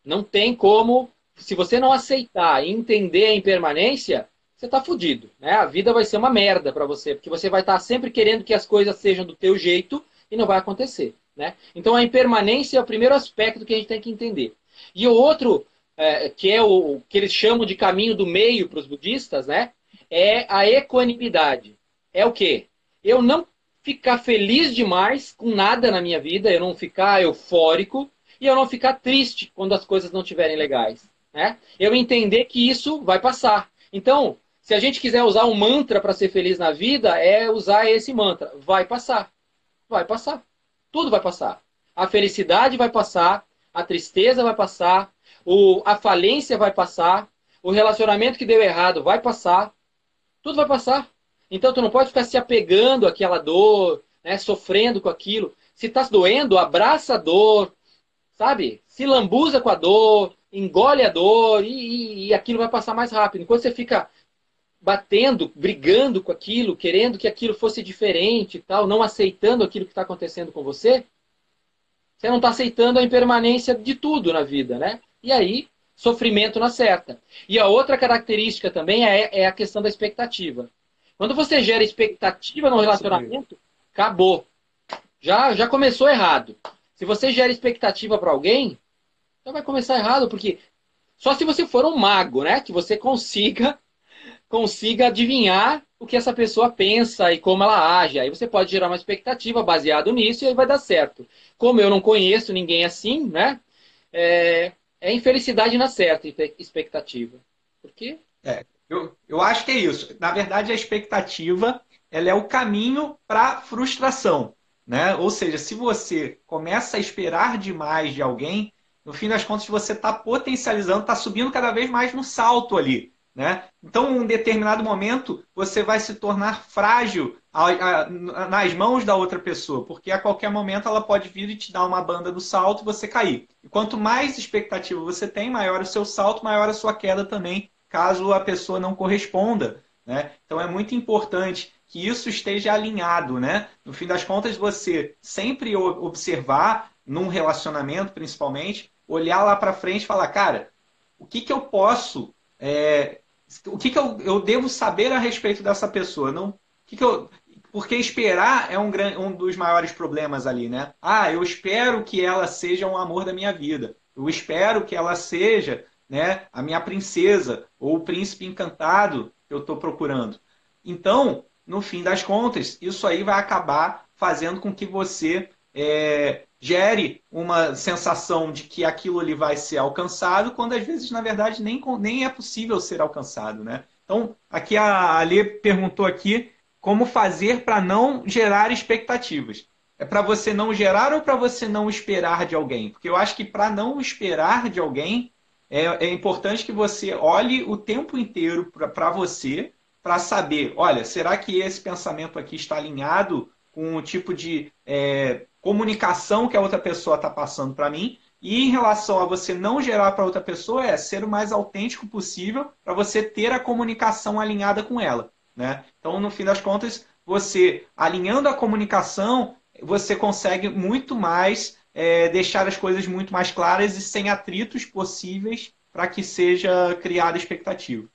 S2: Não tem como, se você não aceitar e entender a impermanência, você está fudido. Né? A vida vai ser uma merda para você, porque você vai estar tá sempre querendo que as coisas sejam do teu jeito e não vai acontecer. Né? Então a impermanência é o primeiro aspecto que a gente tem que entender. E o outro, é, que é o que eles chamam de caminho do meio para os budistas, né? é a equanimidade. É o quê? Eu não ficar feliz demais com nada na minha vida, eu não ficar eufórico, e eu não ficar triste quando as coisas não estiverem legais. Né? Eu entender que isso vai passar. Então, se a gente quiser usar um mantra para ser feliz na vida, é usar esse mantra. Vai passar. Vai passar. Tudo vai passar. A felicidade vai passar, a tristeza vai passar, o, a falência vai passar, o relacionamento que deu errado vai passar. Tudo vai passar. Então tu não pode ficar se apegando àquela dor, né, sofrendo com aquilo. Se está doendo, abraça a dor, sabe? Se lambuza com a dor, engole a dor e, e, aquilo vai passar mais rápido. Enquanto você fica batendo, brigando com aquilo, querendo que aquilo fosse diferente e tal, não aceitando aquilo que está acontecendo com você, você não está aceitando a impermanência de tudo na vida, né? E aí, sofrimento na certa. E a outra característica também é, é a questão da expectativa. Quando você gera expectativa no relacionamento, acabou. Já, já começou errado. Se você gera expectativa para alguém, já vai começar errado, porque só se você for um mago, né? Que você consiga consiga adivinhar o que essa pessoa pensa e como ela age. Aí você pode gerar uma expectativa baseado nisso e aí vai dar certo. Como eu não conheço ninguém assim, né? É, é infelicidade na certa expectativa. Por quê?
S1: É, eu, eu acho que é isso. Na verdade, a expectativa ela é o caminho para frustração. Né? Ou seja, se você começa a esperar demais de alguém, no fim das contas você está potencializando, está subindo cada vez mais no salto ali. Né? Então, em um determinado momento, você vai se tornar frágil nas mãos da outra pessoa, porque a qualquer momento ela pode vir e te dar uma banda do salto e você cair. E quanto mais expectativa você tem, maior o seu salto, maior a sua queda também, caso a pessoa não corresponda. Né? Então, é muito importante que isso esteja alinhado. Né? No fim das contas, você sempre observar, num relacionamento principalmente, olhar lá para frente e falar, cara, o que, que eu posso é, o que, que eu, eu, devo saber a respeito dessa pessoa? Não, que, que eu, porque esperar é um, um dos maiores problemas ali, né? Ah, eu espero que ela seja um amor da minha vida. Eu espero que ela seja né, a minha princesa ou o príncipe encantado que eu estou procurando. Então, no fim das contas, isso aí vai acabar fazendo com que você é, gere uma sensação de que aquilo ali vai ser alcançado, quando às vezes, na verdade, nem, nem é possível ser alcançado. Né? Então, aqui a Alê perguntou aqui como fazer para não gerar expectativas. É para você não gerar ou para você não esperar de alguém? Porque eu acho que para não esperar de alguém, é, é, importante que você olhe o tempo inteiro para você, para saber, olha, será que esse pensamento aqui está alinhado com o tipo de é, comunicação que a outra pessoa está passando para mim. E em relação a você não gerar para outra pessoa, é ser o mais autêntico possível para você ter a comunicação alinhada com ela. Né? Então, no fim das contas, você alinhando a comunicação, você consegue muito mais é, deixar as coisas muito mais claras e sem atritos possíveis para que seja criada expectativa.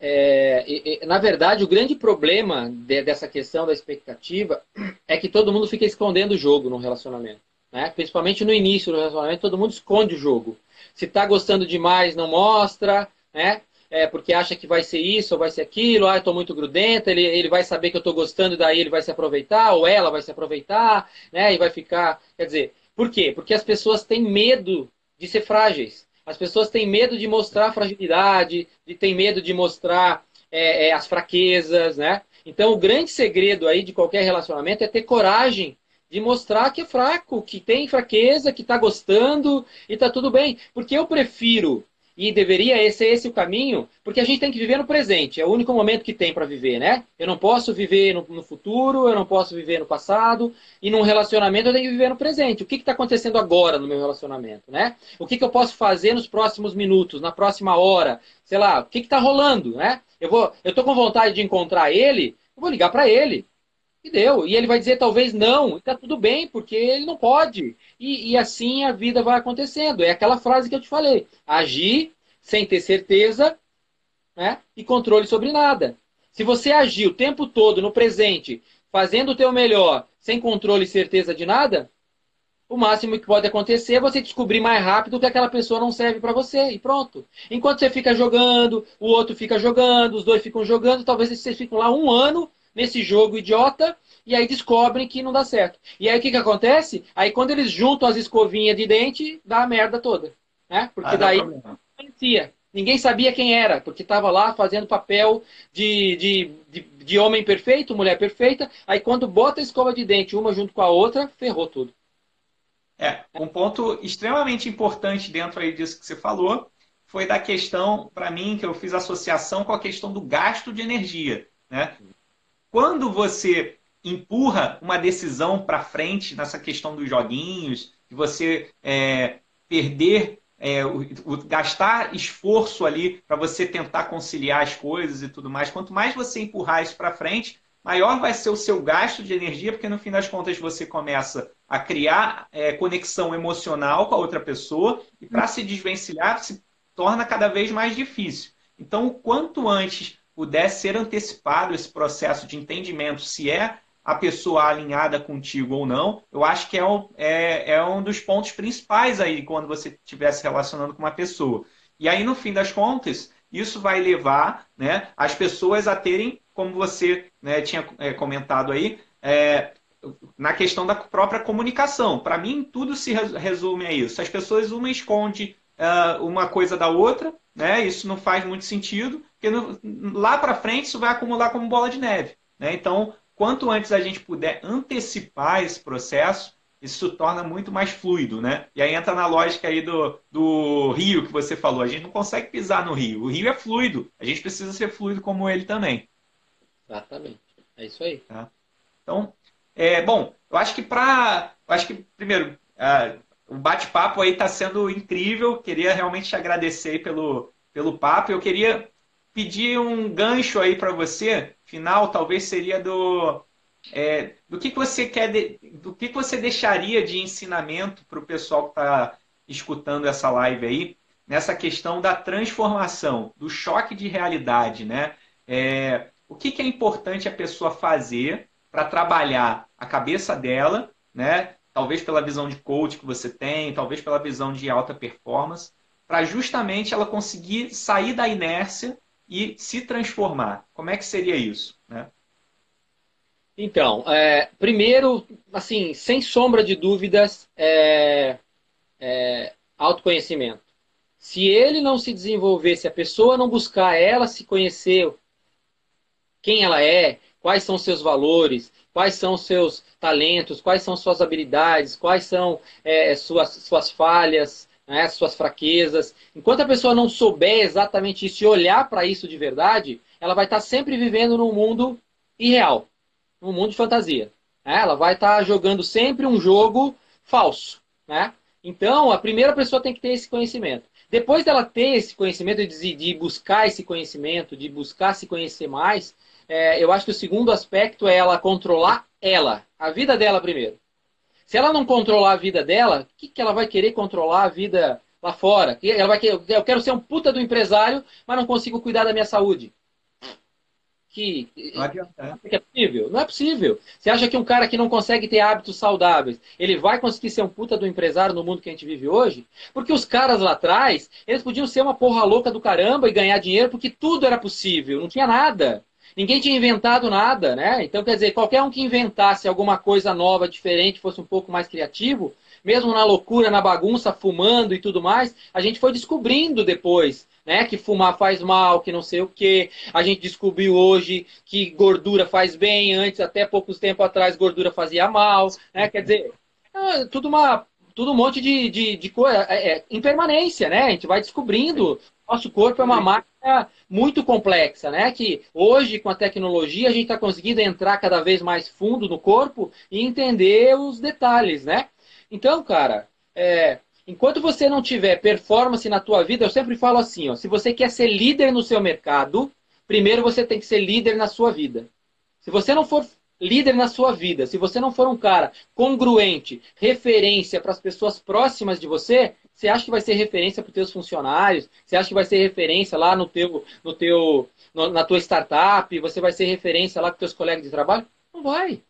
S2: É, e, e, na verdade, o grande problema de, dessa questão da expectativa é que todo mundo fica escondendo o jogo no relacionamento. Né? Principalmente no início do relacionamento, todo mundo esconde o jogo. Se está gostando demais, não mostra, né? É, porque acha que vai ser isso ou vai ser aquilo, ah, estou muito grudenta, ele, ele vai saber que eu estou gostando, daí ele vai se aproveitar, ou ela vai se aproveitar, né? E vai ficar. Quer dizer, por quê? Porque as pessoas têm medo de ser frágeis. As pessoas têm medo de mostrar fragilidade, de têm medo de mostrar é, é, as fraquezas, né? Então, o grande segredo aí de qualquer relacionamento é ter coragem de mostrar que é fraco, que tem fraqueza, que está gostando e está tudo bem. Porque eu prefiro e deveria ser esse o caminho, porque a gente tem que viver no presente. É o único momento que tem para viver, né? Eu não posso viver no, no, futuro, eu não posso viver no passado. E num relacionamento eu tenho que viver no presente. O que está acontecendo agora no meu relacionamento, né? O que, que eu posso fazer nos próximos minutos, na próxima hora? Sei lá, o que está rolando, né? Eu vou, eu com vontade de encontrar ele, eu vou ligar para ele. E deu. E ele vai dizer talvez não, está tudo bem, porque ele não pode. E, e, assim a vida vai acontecendo. É aquela frase que eu te falei: agir sem ter certeza né, e controle sobre nada. Se você agir o tempo todo no presente, fazendo o teu melhor, sem controle e certeza de nada, o máximo que pode acontecer é você descobrir mais rápido que aquela pessoa não serve para você e pronto. Enquanto você fica jogando, o outro fica jogando, os dois ficam jogando, talvez vocês ficam lá um ano nesse jogo idiota e aí descobrem que não dá certo. E aí o que, que acontece? Aí quando eles juntam as escovinhas de dente, dá a merda toda. Né? Porque ah, daí conhecia. Ninguém sabia quem era, porque estava lá fazendo papel de, de, de, de, homem perfeito, mulher perfeita. Aí quando bota a escova de dente uma junto com a outra, ferrou tudo.
S1: É, um ponto extremamente importante dentro aí disso que você falou foi da questão, para mim, que eu fiz associação com a questão do gasto de energia. Né? Quando você empurra uma decisão para frente nessa questão dos joguinhos, que você é, perder, é, o, o, gastar esforço ali para você tentar conciliar as coisas e tudo mais. Quanto mais você empurrar isso para frente, maior vai ser o seu gasto de energia, porque no fim das contas você começa a criar é, conexão emocional com a outra pessoa e para se desvencilhar se torna cada vez mais difícil. Então, o quanto antes puder ser antecipado esse processo de entendimento, se é a pessoa alinhada contigo ou não, eu acho que é um, é, é um dos pontos principais aí quando você estiver se relacionando com uma pessoa. E aí, no fim das contas, isso vai levar né, as pessoas a terem, como você né, tinha é, comentado aí, é, na questão da própria comunicação. Para mim, tudo se resume a isso. As pessoas, uma esconde uh, uma coisa da outra, né? isso não faz muito sentido, porque no, lá para frente isso vai acumular como bola de neve. Né? Então, quanto antes a gente puder antecipar esse processo, isso se torna muito mais fluido, né? E aí entra na lógica aí do, do rio que você falou. A gente não consegue pisar no rio. O rio é fluido. A gente precisa ser fluido como ele também.
S2: Exatamente. É isso aí.
S1: Tá? Então, é, bom, eu acho que para. Acho que, primeiro, uh, o bate-papo aí está sendo incrível. Queria realmente te agradecer pelo, pelo papo. Eu queria pedir um gancho aí para você, final, talvez seria do é, do que, que você quer, de, do que, que você deixaria de ensinamento para o pessoal que está escutando essa live aí, nessa questão da transformação, do choque de realidade, né? É, o que, que é importante a pessoa fazer para trabalhar a cabeça dela, né? Talvez pela visão de coach que você tem, talvez pela visão de alta performance, para justamente ela conseguir sair da inércia e se transformar. Como é que seria isso? Né?
S2: Então, é, primeiro, assim, sem sombra de dúvidas, é, é, autoconhecimento. Se ele não se desenvolver, se a pessoa não buscar ela se conhecer, quem ela é, quais são seus valores, quais são seus talentos, quais são suas habilidades, quais são é, suas, suas falhas, né, suas fraquezas. Enquanto a pessoa não souber exatamente isso e olhar para isso de verdade, ela vai estar sempre vivendo num mundo irreal um mundo de fantasia. Né? Ela vai estar tá jogando sempre um jogo falso. Né? Então, a primeira pessoa tem que ter esse conhecimento. Depois dela ter esse conhecimento, de, de buscar esse conhecimento, de buscar se conhecer mais, é, eu acho que o segundo aspecto é ela controlar ela, a vida dela primeiro. Se ela não controlar a vida dela, o que, que ela vai querer controlar a vida lá fora? Ela vai querer, eu quero ser um puta do empresário, mas não consigo cuidar da minha saúde que, que é possível? Não é possível. Você acha que um cara que não consegue ter hábitos saudáveis, ele vai conseguir ser um puta do empresário no mundo que a gente vive hoje? Porque os caras lá atrás, eles podiam ser uma porra louca do caramba e ganhar dinheiro porque tudo era possível, não tinha nada. Ninguém tinha inventado nada, né? Então, quer dizer, qualquer um que inventasse alguma coisa nova, diferente, fosse um pouco mais criativo, mesmo na loucura, na bagunça, fumando e tudo mais, a gente foi descobrindo depois né? Que fumar faz mal, que não sei o que. A gente descobriu hoje que gordura faz bem, antes, até poucos tempos atrás, gordura fazia mal, né? Quer dizer, é tudo uma. Tudo um monte de, de, de coisa. É, é, impermanência, né? A gente vai descobrindo. Nosso corpo é uma máquina muito complexa, né? Que hoje, com a tecnologia, a gente está conseguindo entrar cada vez mais fundo no corpo e entender os detalhes, né? Então, cara, é, Enquanto você não tiver performance na tua vida, eu sempre falo assim, ó, se você quer ser líder no seu mercado, primeiro você tem que ser líder na sua vida. Se você não for líder na sua vida, se você não for um cara congruente, referência para as pessoas próximas de você, você acha que vai ser referência para os teus funcionários? Você acha que vai ser referência lá no teu, no teu, no, na tua startup? Você vai ser referência lá com teus colegas de trabalho? Não vai.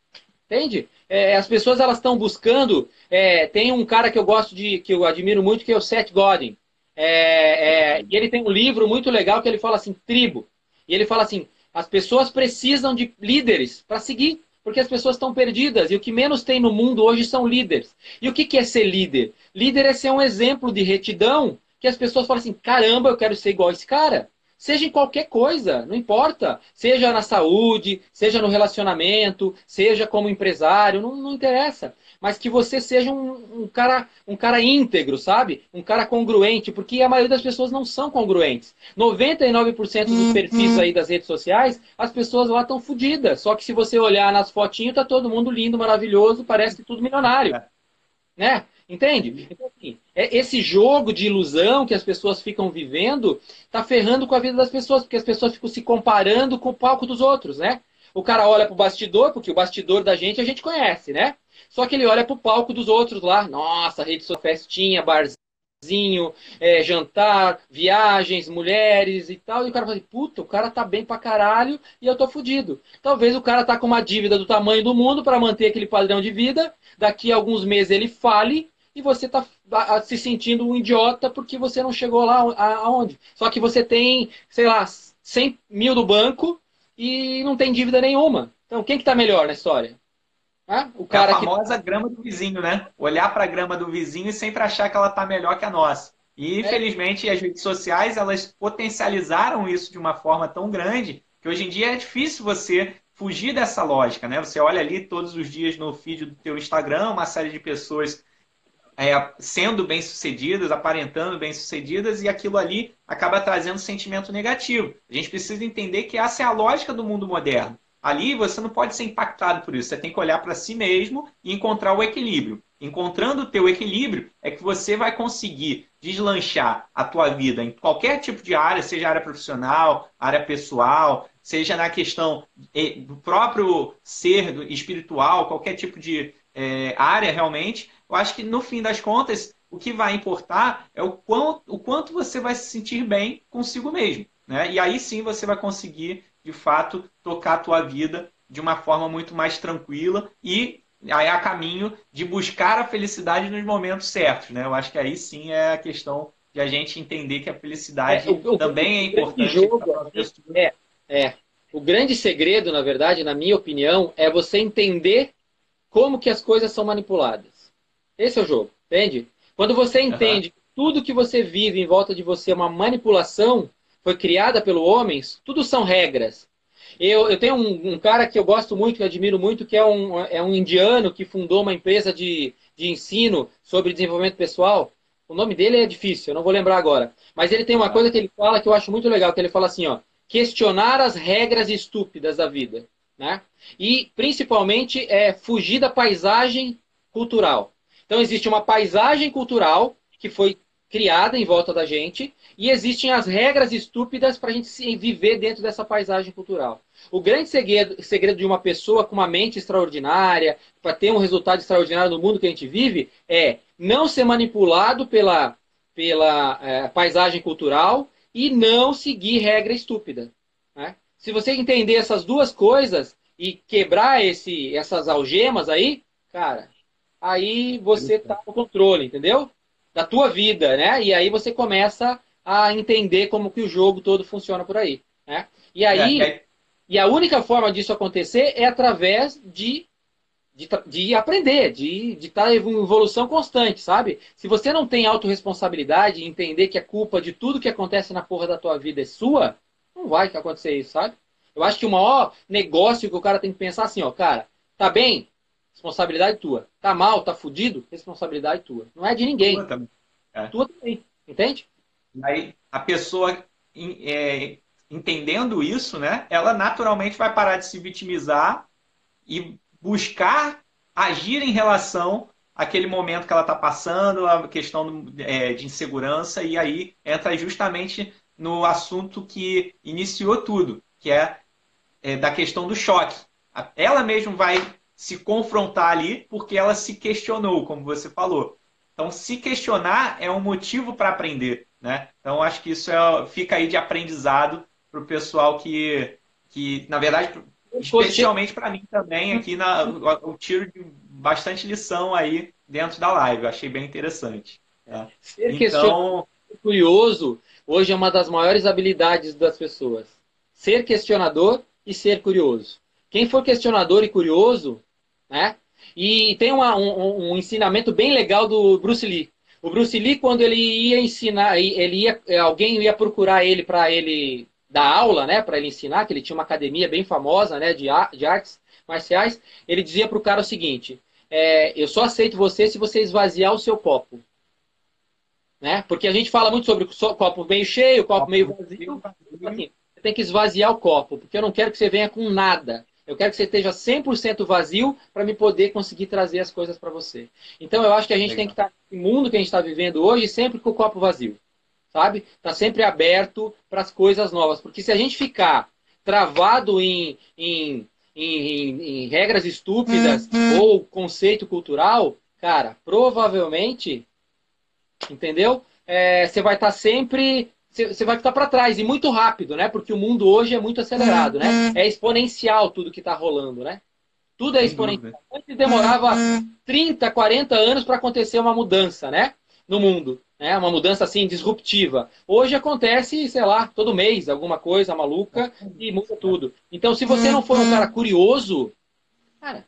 S2: Entende? É, as pessoas elas estão buscando. É, tem um cara que eu gosto de, que eu admiro muito, que é o Seth Godin. É, é, e ele tem um livro muito legal que ele fala assim, tribo. E ele fala assim, as pessoas precisam de líderes para seguir, porque as pessoas estão perdidas. E o que menos tem no mundo hoje são líderes. E o que, é ser líder? Líder é ser um exemplo de retidão que as pessoas falam assim, caramba, eu quero ser igual a esse cara. Seja em qualquer coisa, não importa. Seja na saúde, seja no relacionamento, seja como empresário, não, não interessa. Mas que você seja um, um, cara, um cara íntegro, sabe? Um cara congruente, porque a maioria das pessoas não são congruentes. 99% dos perfis uhum. aí das redes sociais, as pessoas lá estão fodidas. Só que se você olhar nas fotinhos, tá todo mundo lindo, maravilhoso, parece que tudo milionário. É. Né? Entende? Então, assim, é, esse jogo de ilusão que as pessoas ficam vivendo está ferrando com a vida das pessoas, porque as pessoas ficam se comparando com o palco dos outros, né? O cara olha pro bastidor, porque o bastidor da gente a gente conhece, né? Só que ele olha pro palco dos outros lá. Nossa, rede social, festinha, barzinho, é, jantar, viagens, mulheres e tal. E o cara fala assim, puta, o cara tá bem pra caralho e eu tô fudido. Talvez o cara tá com uma dívida do tamanho do mundo para manter aquele padrão de vida. Daqui a alguns meses ele fale e você está se sentindo um idiota porque você não chegou lá aonde. Só que você tem, sei lá, 100 mil do banco e não tem dívida nenhuma. Então, quem que está melhor na história?
S1: Ah, o cara é a famosa que... grama do vizinho, né? Olhar para a grama do vizinho e sempre achar que ela está melhor que a nossa. E, é. infelizmente, as redes sociais, elas potencializaram isso de uma forma tão grande que hoje em dia é difícil você fugir dessa lógica, né? Você olha ali todos os dias no feed do teu Instagram, uma série de pessoas é, sendo bem-sucedidas, aparentando bem-sucedidas, e aquilo ali acaba trazendo sentimento negativo. A gente precisa entender que essa é a lógica do mundo moderno. Ali você não pode ser impactado por isso, você tem que olhar para si mesmo e encontrar o equilíbrio. Encontrando o teu equilíbrio é que você vai conseguir deslanchar a tua vida em qualquer tipo de área, seja área profissional, área pessoal, seja na questão do próprio ser espiritual, qualquer tipo de é, área realmente, eu acho que no fim das contas, o que vai importar é o quanto, o quanto você vai se sentir bem consigo mesmo. Né? E aí sim você vai conseguir, de fato, tocar a tua vida de uma forma muito mais tranquila e aí a caminho de buscar a felicidade nos momentos certos. Né? Eu acho que aí sim é a questão de a gente entender que a felicidade é, o, também o, é importante. Jogo,
S2: é, é. O grande segredo, na verdade, na minha opinião, é você entender como que as coisas são manipuladas. Esse é o jogo, entende? Quando você entende que tudo que você vive em volta de você é uma manipulação, foi criada pelo homens, tudo são regras. Eu, eu tenho um, um, cara que eu gosto muito, que eu admiro muito, que é um, é um indiano que fundou uma empresa de, de ensino sobre desenvolvimento pessoal. O nome dele é difícil, eu não vou lembrar agora. Mas ele tem uma coisa que ele fala que eu acho muito legal, que ele fala assim, ó, questionar as regras estúpidas da vida. Né? E, principalmente, é fugir da paisagem cultural. Então existe uma paisagem cultural que foi criada em volta da gente e existem as regras estúpidas para a gente viver dentro dessa paisagem cultural. O grande segredo, segredo de uma pessoa com uma mente extraordinária, para ter um resultado extraordinário no mundo que a gente vive, é não ser manipulado pela, pela é, paisagem cultural e não seguir regra estúpida. Né? Se você entender essas duas coisas e quebrar esse, essas algemas aí, cara, aí você está no controle, entendeu? Da tua vida, né? E aí você começa a entender como que o jogo todo funciona por aí, né? E aí, é, é... e a única forma disso acontecer é através de de, de, aprender, de estar tá em evolução constante, sabe? Se você não tem autorresponsabilidade e entender que a culpa de tudo que acontece na porra da tua vida é sua, não vai acontecer isso, sabe? Eu acho que o maior negócio que o cara tem que pensar assim, ó, cara, tá bem? Responsabilidade tua. Tá mal, tá fudido? Responsabilidade tua. Não é de ninguém. Tua também. É. Tua também. Entende?
S1: Aí a pessoa é, entendendo isso, né? Ela naturalmente vai parar de se vitimizar e buscar agir em relação àquele momento que ela está passando, a questão é, de insegurança, e aí entra justamente no assunto que iniciou tudo, que é, é da questão do choque. Ela mesma vai se confrontar ali porque ela se questionou, como você falou. Então, se questionar é um motivo para aprender. Né? Então, acho que isso é, fica aí de aprendizado para o pessoal que, que, na verdade, especialmente para mim também, aqui na, eu tiro bastante lição aí dentro da live. Eu achei bem interessante.
S2: Né? Ser então, curioso hoje é uma das maiores habilidades das pessoas. Ser questionador e ser curioso. Quem for questionador e curioso, né? E tem uma, um, um, ensinamento bem legal do Bruce Lee. O Bruce Lee, quando ele ia ensinar, ele ia, alguém ia procurar ele para ele dar aula, né? Para ele ensinar, que ele tinha uma academia bem famosa, né? De, de artes marciais. Ele dizia para o cara o seguinte: é, eu só aceito você se você esvaziar o seu copo. Né? Porque a gente fala muito sobre o copo meio cheio, o copo meio vazio. Assim, você tem que esvaziar o copo, porque eu não quero que você venha com nada. Eu quero que você esteja 100% vazio para me poder conseguir trazer as coisas para você. Então eu acho que a gente Legal. tem que estar tá, no mundo que a gente está vivendo hoje sempre com o copo vazio, sabe? Tá sempre aberto para as coisas novas, porque se a gente ficar travado em, em, em, em regras estúpidas uhum. ou conceito cultural, cara, provavelmente, entendeu? É, você vai estar tá sempre você vai ficar para trás e muito rápido, né? Porque o mundo hoje é muito acelerado, né? Uhum. É exponencial tudo que está rolando, né? Tudo é exponencial. Antes demorava 30, uhum. 40 anos para acontecer uma mudança, né? No mundo, né? Uma mudança assim disruptiva. Hoje acontece, sei lá, todo mês alguma coisa maluca e muda tudo. Então, se você não for um cara curioso, cara,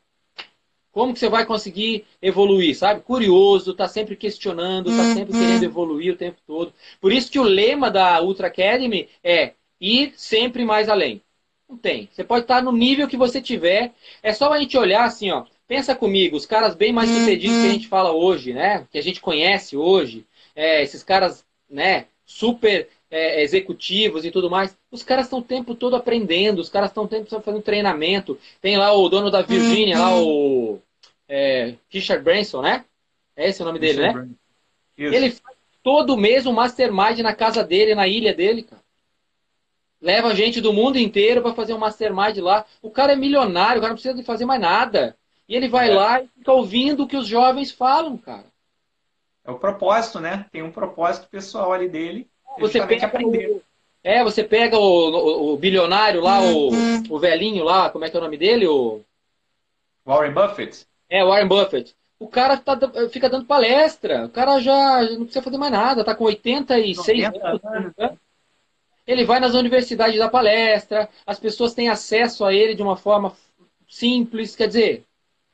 S2: como que você vai conseguir evoluir, sabe? Curioso, tá sempre questionando, tá sempre uhum. querendo evoluir o tempo todo. Por isso que o lema da Ultra Academy é ir sempre mais além. Não tem. Você pode estar no nível que você tiver. É só a gente olhar assim, ó. Pensa comigo, os caras bem mais sucedidos que a uhum. gente fala hoje, né? Que a gente conhece hoje, é, esses caras, né? Super é, executivos e tudo mais, os caras estão o tempo todo aprendendo, os caras estão o tempo todo fazendo treinamento. Tem lá o dono da Virgínia, lá o uhum é, Richard Branson, né? É esse o nome dele, né? Ele faz todo mês um mastermind na casa dele, na ilha dele, cara. Leva gente do mundo inteiro para fazer um mastermind lá. O cara é milionário, o cara não precisa de fazer mais nada. E ele vai é. lá e fica ouvindo o que os jovens falam, cara.
S1: É o propósito, né? Tem um propósito pessoal ali dele.
S2: Você pega aprender. O, é, você pega o, o, o bilionário lá, o, o velhinho lá, como é que é o nome dele? O
S1: Warren Buffett.
S2: É, Warren Buffett. O cara tá, fica dando palestra. O cara já não precisa fazer mais nada. Tá com 86 anos. Né? Ele vai nas universidades dar palestra. As pessoas têm acesso a ele de uma forma simples. Quer dizer,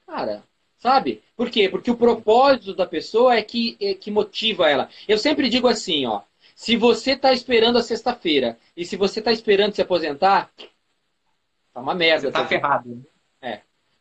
S2: cara, sabe? Por quê? Porque o propósito da pessoa é que, é que motiva ela. Eu sempre digo assim, ó. Se você está esperando a sexta-feira e se você está esperando se aposentar, tá uma merda.
S1: Você tá ferrado.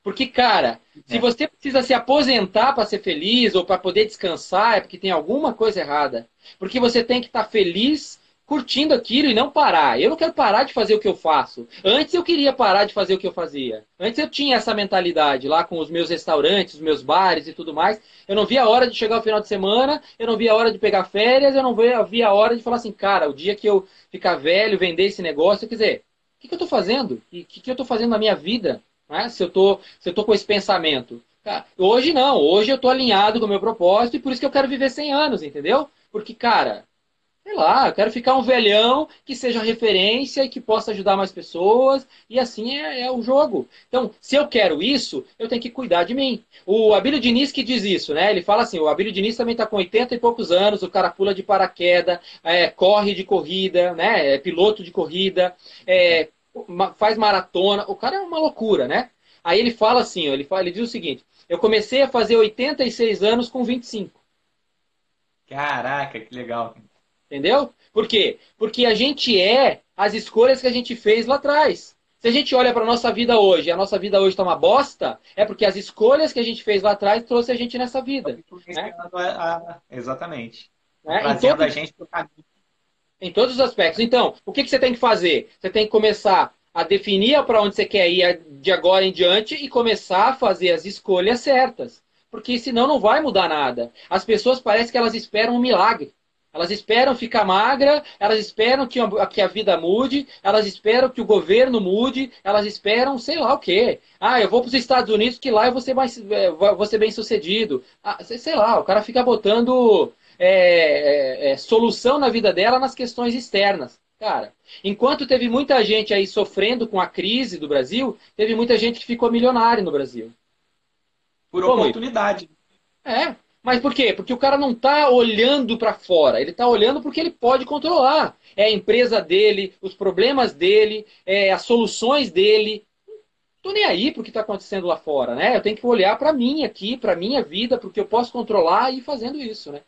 S2: Porque, cara, se é. você precisa se aposentar para ser feliz ou para poder descansar, é porque tem alguma coisa errada. Porque você tem que estar tá feliz curtindo aquilo e não parar. Eu não quero parar de fazer o que eu faço. Antes eu queria parar de fazer o que eu fazia. Antes eu tinha essa mentalidade lá com os meus restaurantes, os meus bares e tudo mais. Eu não via a hora de chegar o final de semana, eu não via a hora de pegar férias, eu não via a hora de falar assim, cara, o dia que eu ficar velho, vender esse negócio, quer dizer, o que, que eu estou fazendo? O que, que eu estou fazendo na minha vida? Né? Se eu tô, se eu tô com esse pensamento. Cara, hoje não, hoje eu tô alinhado com o meu propósito e por isso que eu quero viver 100 anos, entendeu? Porque, cara, sei lá, eu quero ficar um velhão que seja referência e que possa ajudar mais pessoas, e assim é, é, o jogo. Então, se eu quero isso, eu tenho que cuidar de mim. O Abílio Diniz que diz isso, né? Ele fala assim, o Abílio Diniz também está com 80 e poucos anos, o cara pula de paraquedas, é, corre de corrida, né? É piloto de corrida, é, faz maratona. O cara é uma loucura, né? Aí ele fala assim, ele, fala, ele diz o seguinte: eu comecei a fazer 86 anos com 25.
S1: Caraca, que legal.
S2: Entendeu? Por quê? Porque a gente é as escolhas que a gente fez lá atrás. Se a gente olha para a nossa vida hoje, a nossa vida hoje está uma bosta, é porque as escolhas que a gente fez lá atrás trouxe a gente nessa vida. Né?
S1: exatamente. Né? Trazendo todo... a gente para o caminho
S2: em todos os aspectos. Então, o que, que você tem que fazer? Você tem que começar a definir para onde você quer ir de agora em diante e começar a fazer as escolhas certas. Porque senão não vai mudar nada. As pessoas parecem que elas esperam um milagre. Elas esperam ficar magra, elas esperam que a, que a vida mude, elas esperam que o governo mude, elas esperam sei lá o quê. Ah, eu vou para os Estados Unidos que lá eu vou ser, mais, eh, vou ser bem sucedido. Ah, sei lá, o cara fica botando é, é, é, solução na vida dela nas questões externas. Cara, enquanto teve muita gente aí sofrendo com a crise do Brasil, teve muita gente que ficou milionário no Brasil.
S1: Por Como oportunidade.
S2: É, mas por quê? Porque o cara não está olhando para fora, ele está olhando porque ele pode controlar. É a empresa dele, os problemas dele, é, as soluções dele. Tô nem aí pro que está acontecendo lá fora, né? Eu tenho que olhar para mim aqui, para minha vida, porque eu posso controlar e ir fazendo isso, né?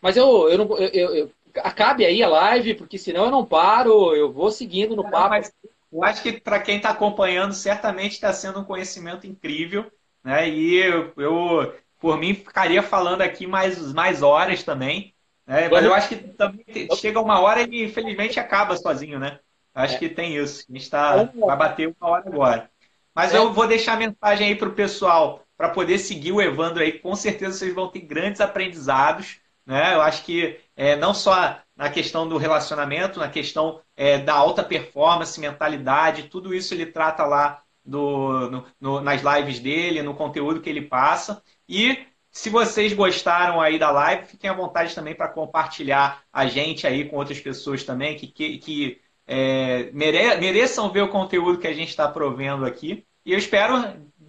S2: Mas eu, eu não. Eu, eu, acabe aí a live, porque senão eu não paro, eu vou seguindo no papo. Mas
S1: eu acho que para quem está acompanhando, certamente está sendo um conhecimento incrível. Né? E eu, eu, por mim, ficaria falando aqui mais, mais horas também. Né? Mas eu acho que também chega uma hora e infelizmente acaba sozinho, né? Acho é. que tem isso. A gente tá, vai bater uma hora agora. Mas é. eu vou deixar a mensagem aí para o pessoal para poder seguir o Evandro aí. Com certeza vocês vão ter grandes aprendizados. Né? Eu acho que é, não só na questão do relacionamento, na questão é, da alta performance, mentalidade, tudo isso ele trata lá do, no, no, nas lives dele, no conteúdo que ele passa. E se vocês gostaram aí da live, fiquem à vontade também para compartilhar a gente aí com outras pessoas também que, que, que é, mere, mereçam ver o conteúdo que a gente está provendo aqui. E eu espero,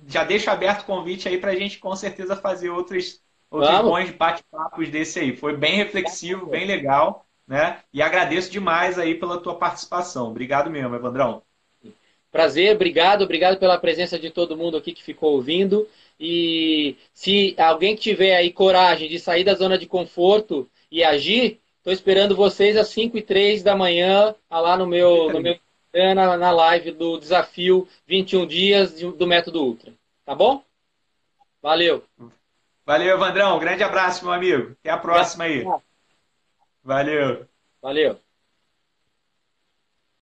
S1: já deixo aberto o convite aí para a gente com certeza fazer outros, outros bons bate-papos desse aí. Foi bem reflexivo, bem legal, né? E agradeço demais aí pela tua participação. Obrigado mesmo, Evandrão.
S2: Prazer, obrigado, obrigado pela presença de todo mundo aqui que ficou ouvindo. E se alguém tiver aí coragem de sair da zona de conforto e agir, estou esperando vocês às 5 e 3 da manhã, lá no meu, no meu na, na live do desafio 21 dias do método Ultra. Tá bom? Valeu.
S1: Valeu, Evandrão. grande abraço, meu amigo. Até a próxima aí. Valeu.
S2: Valeu.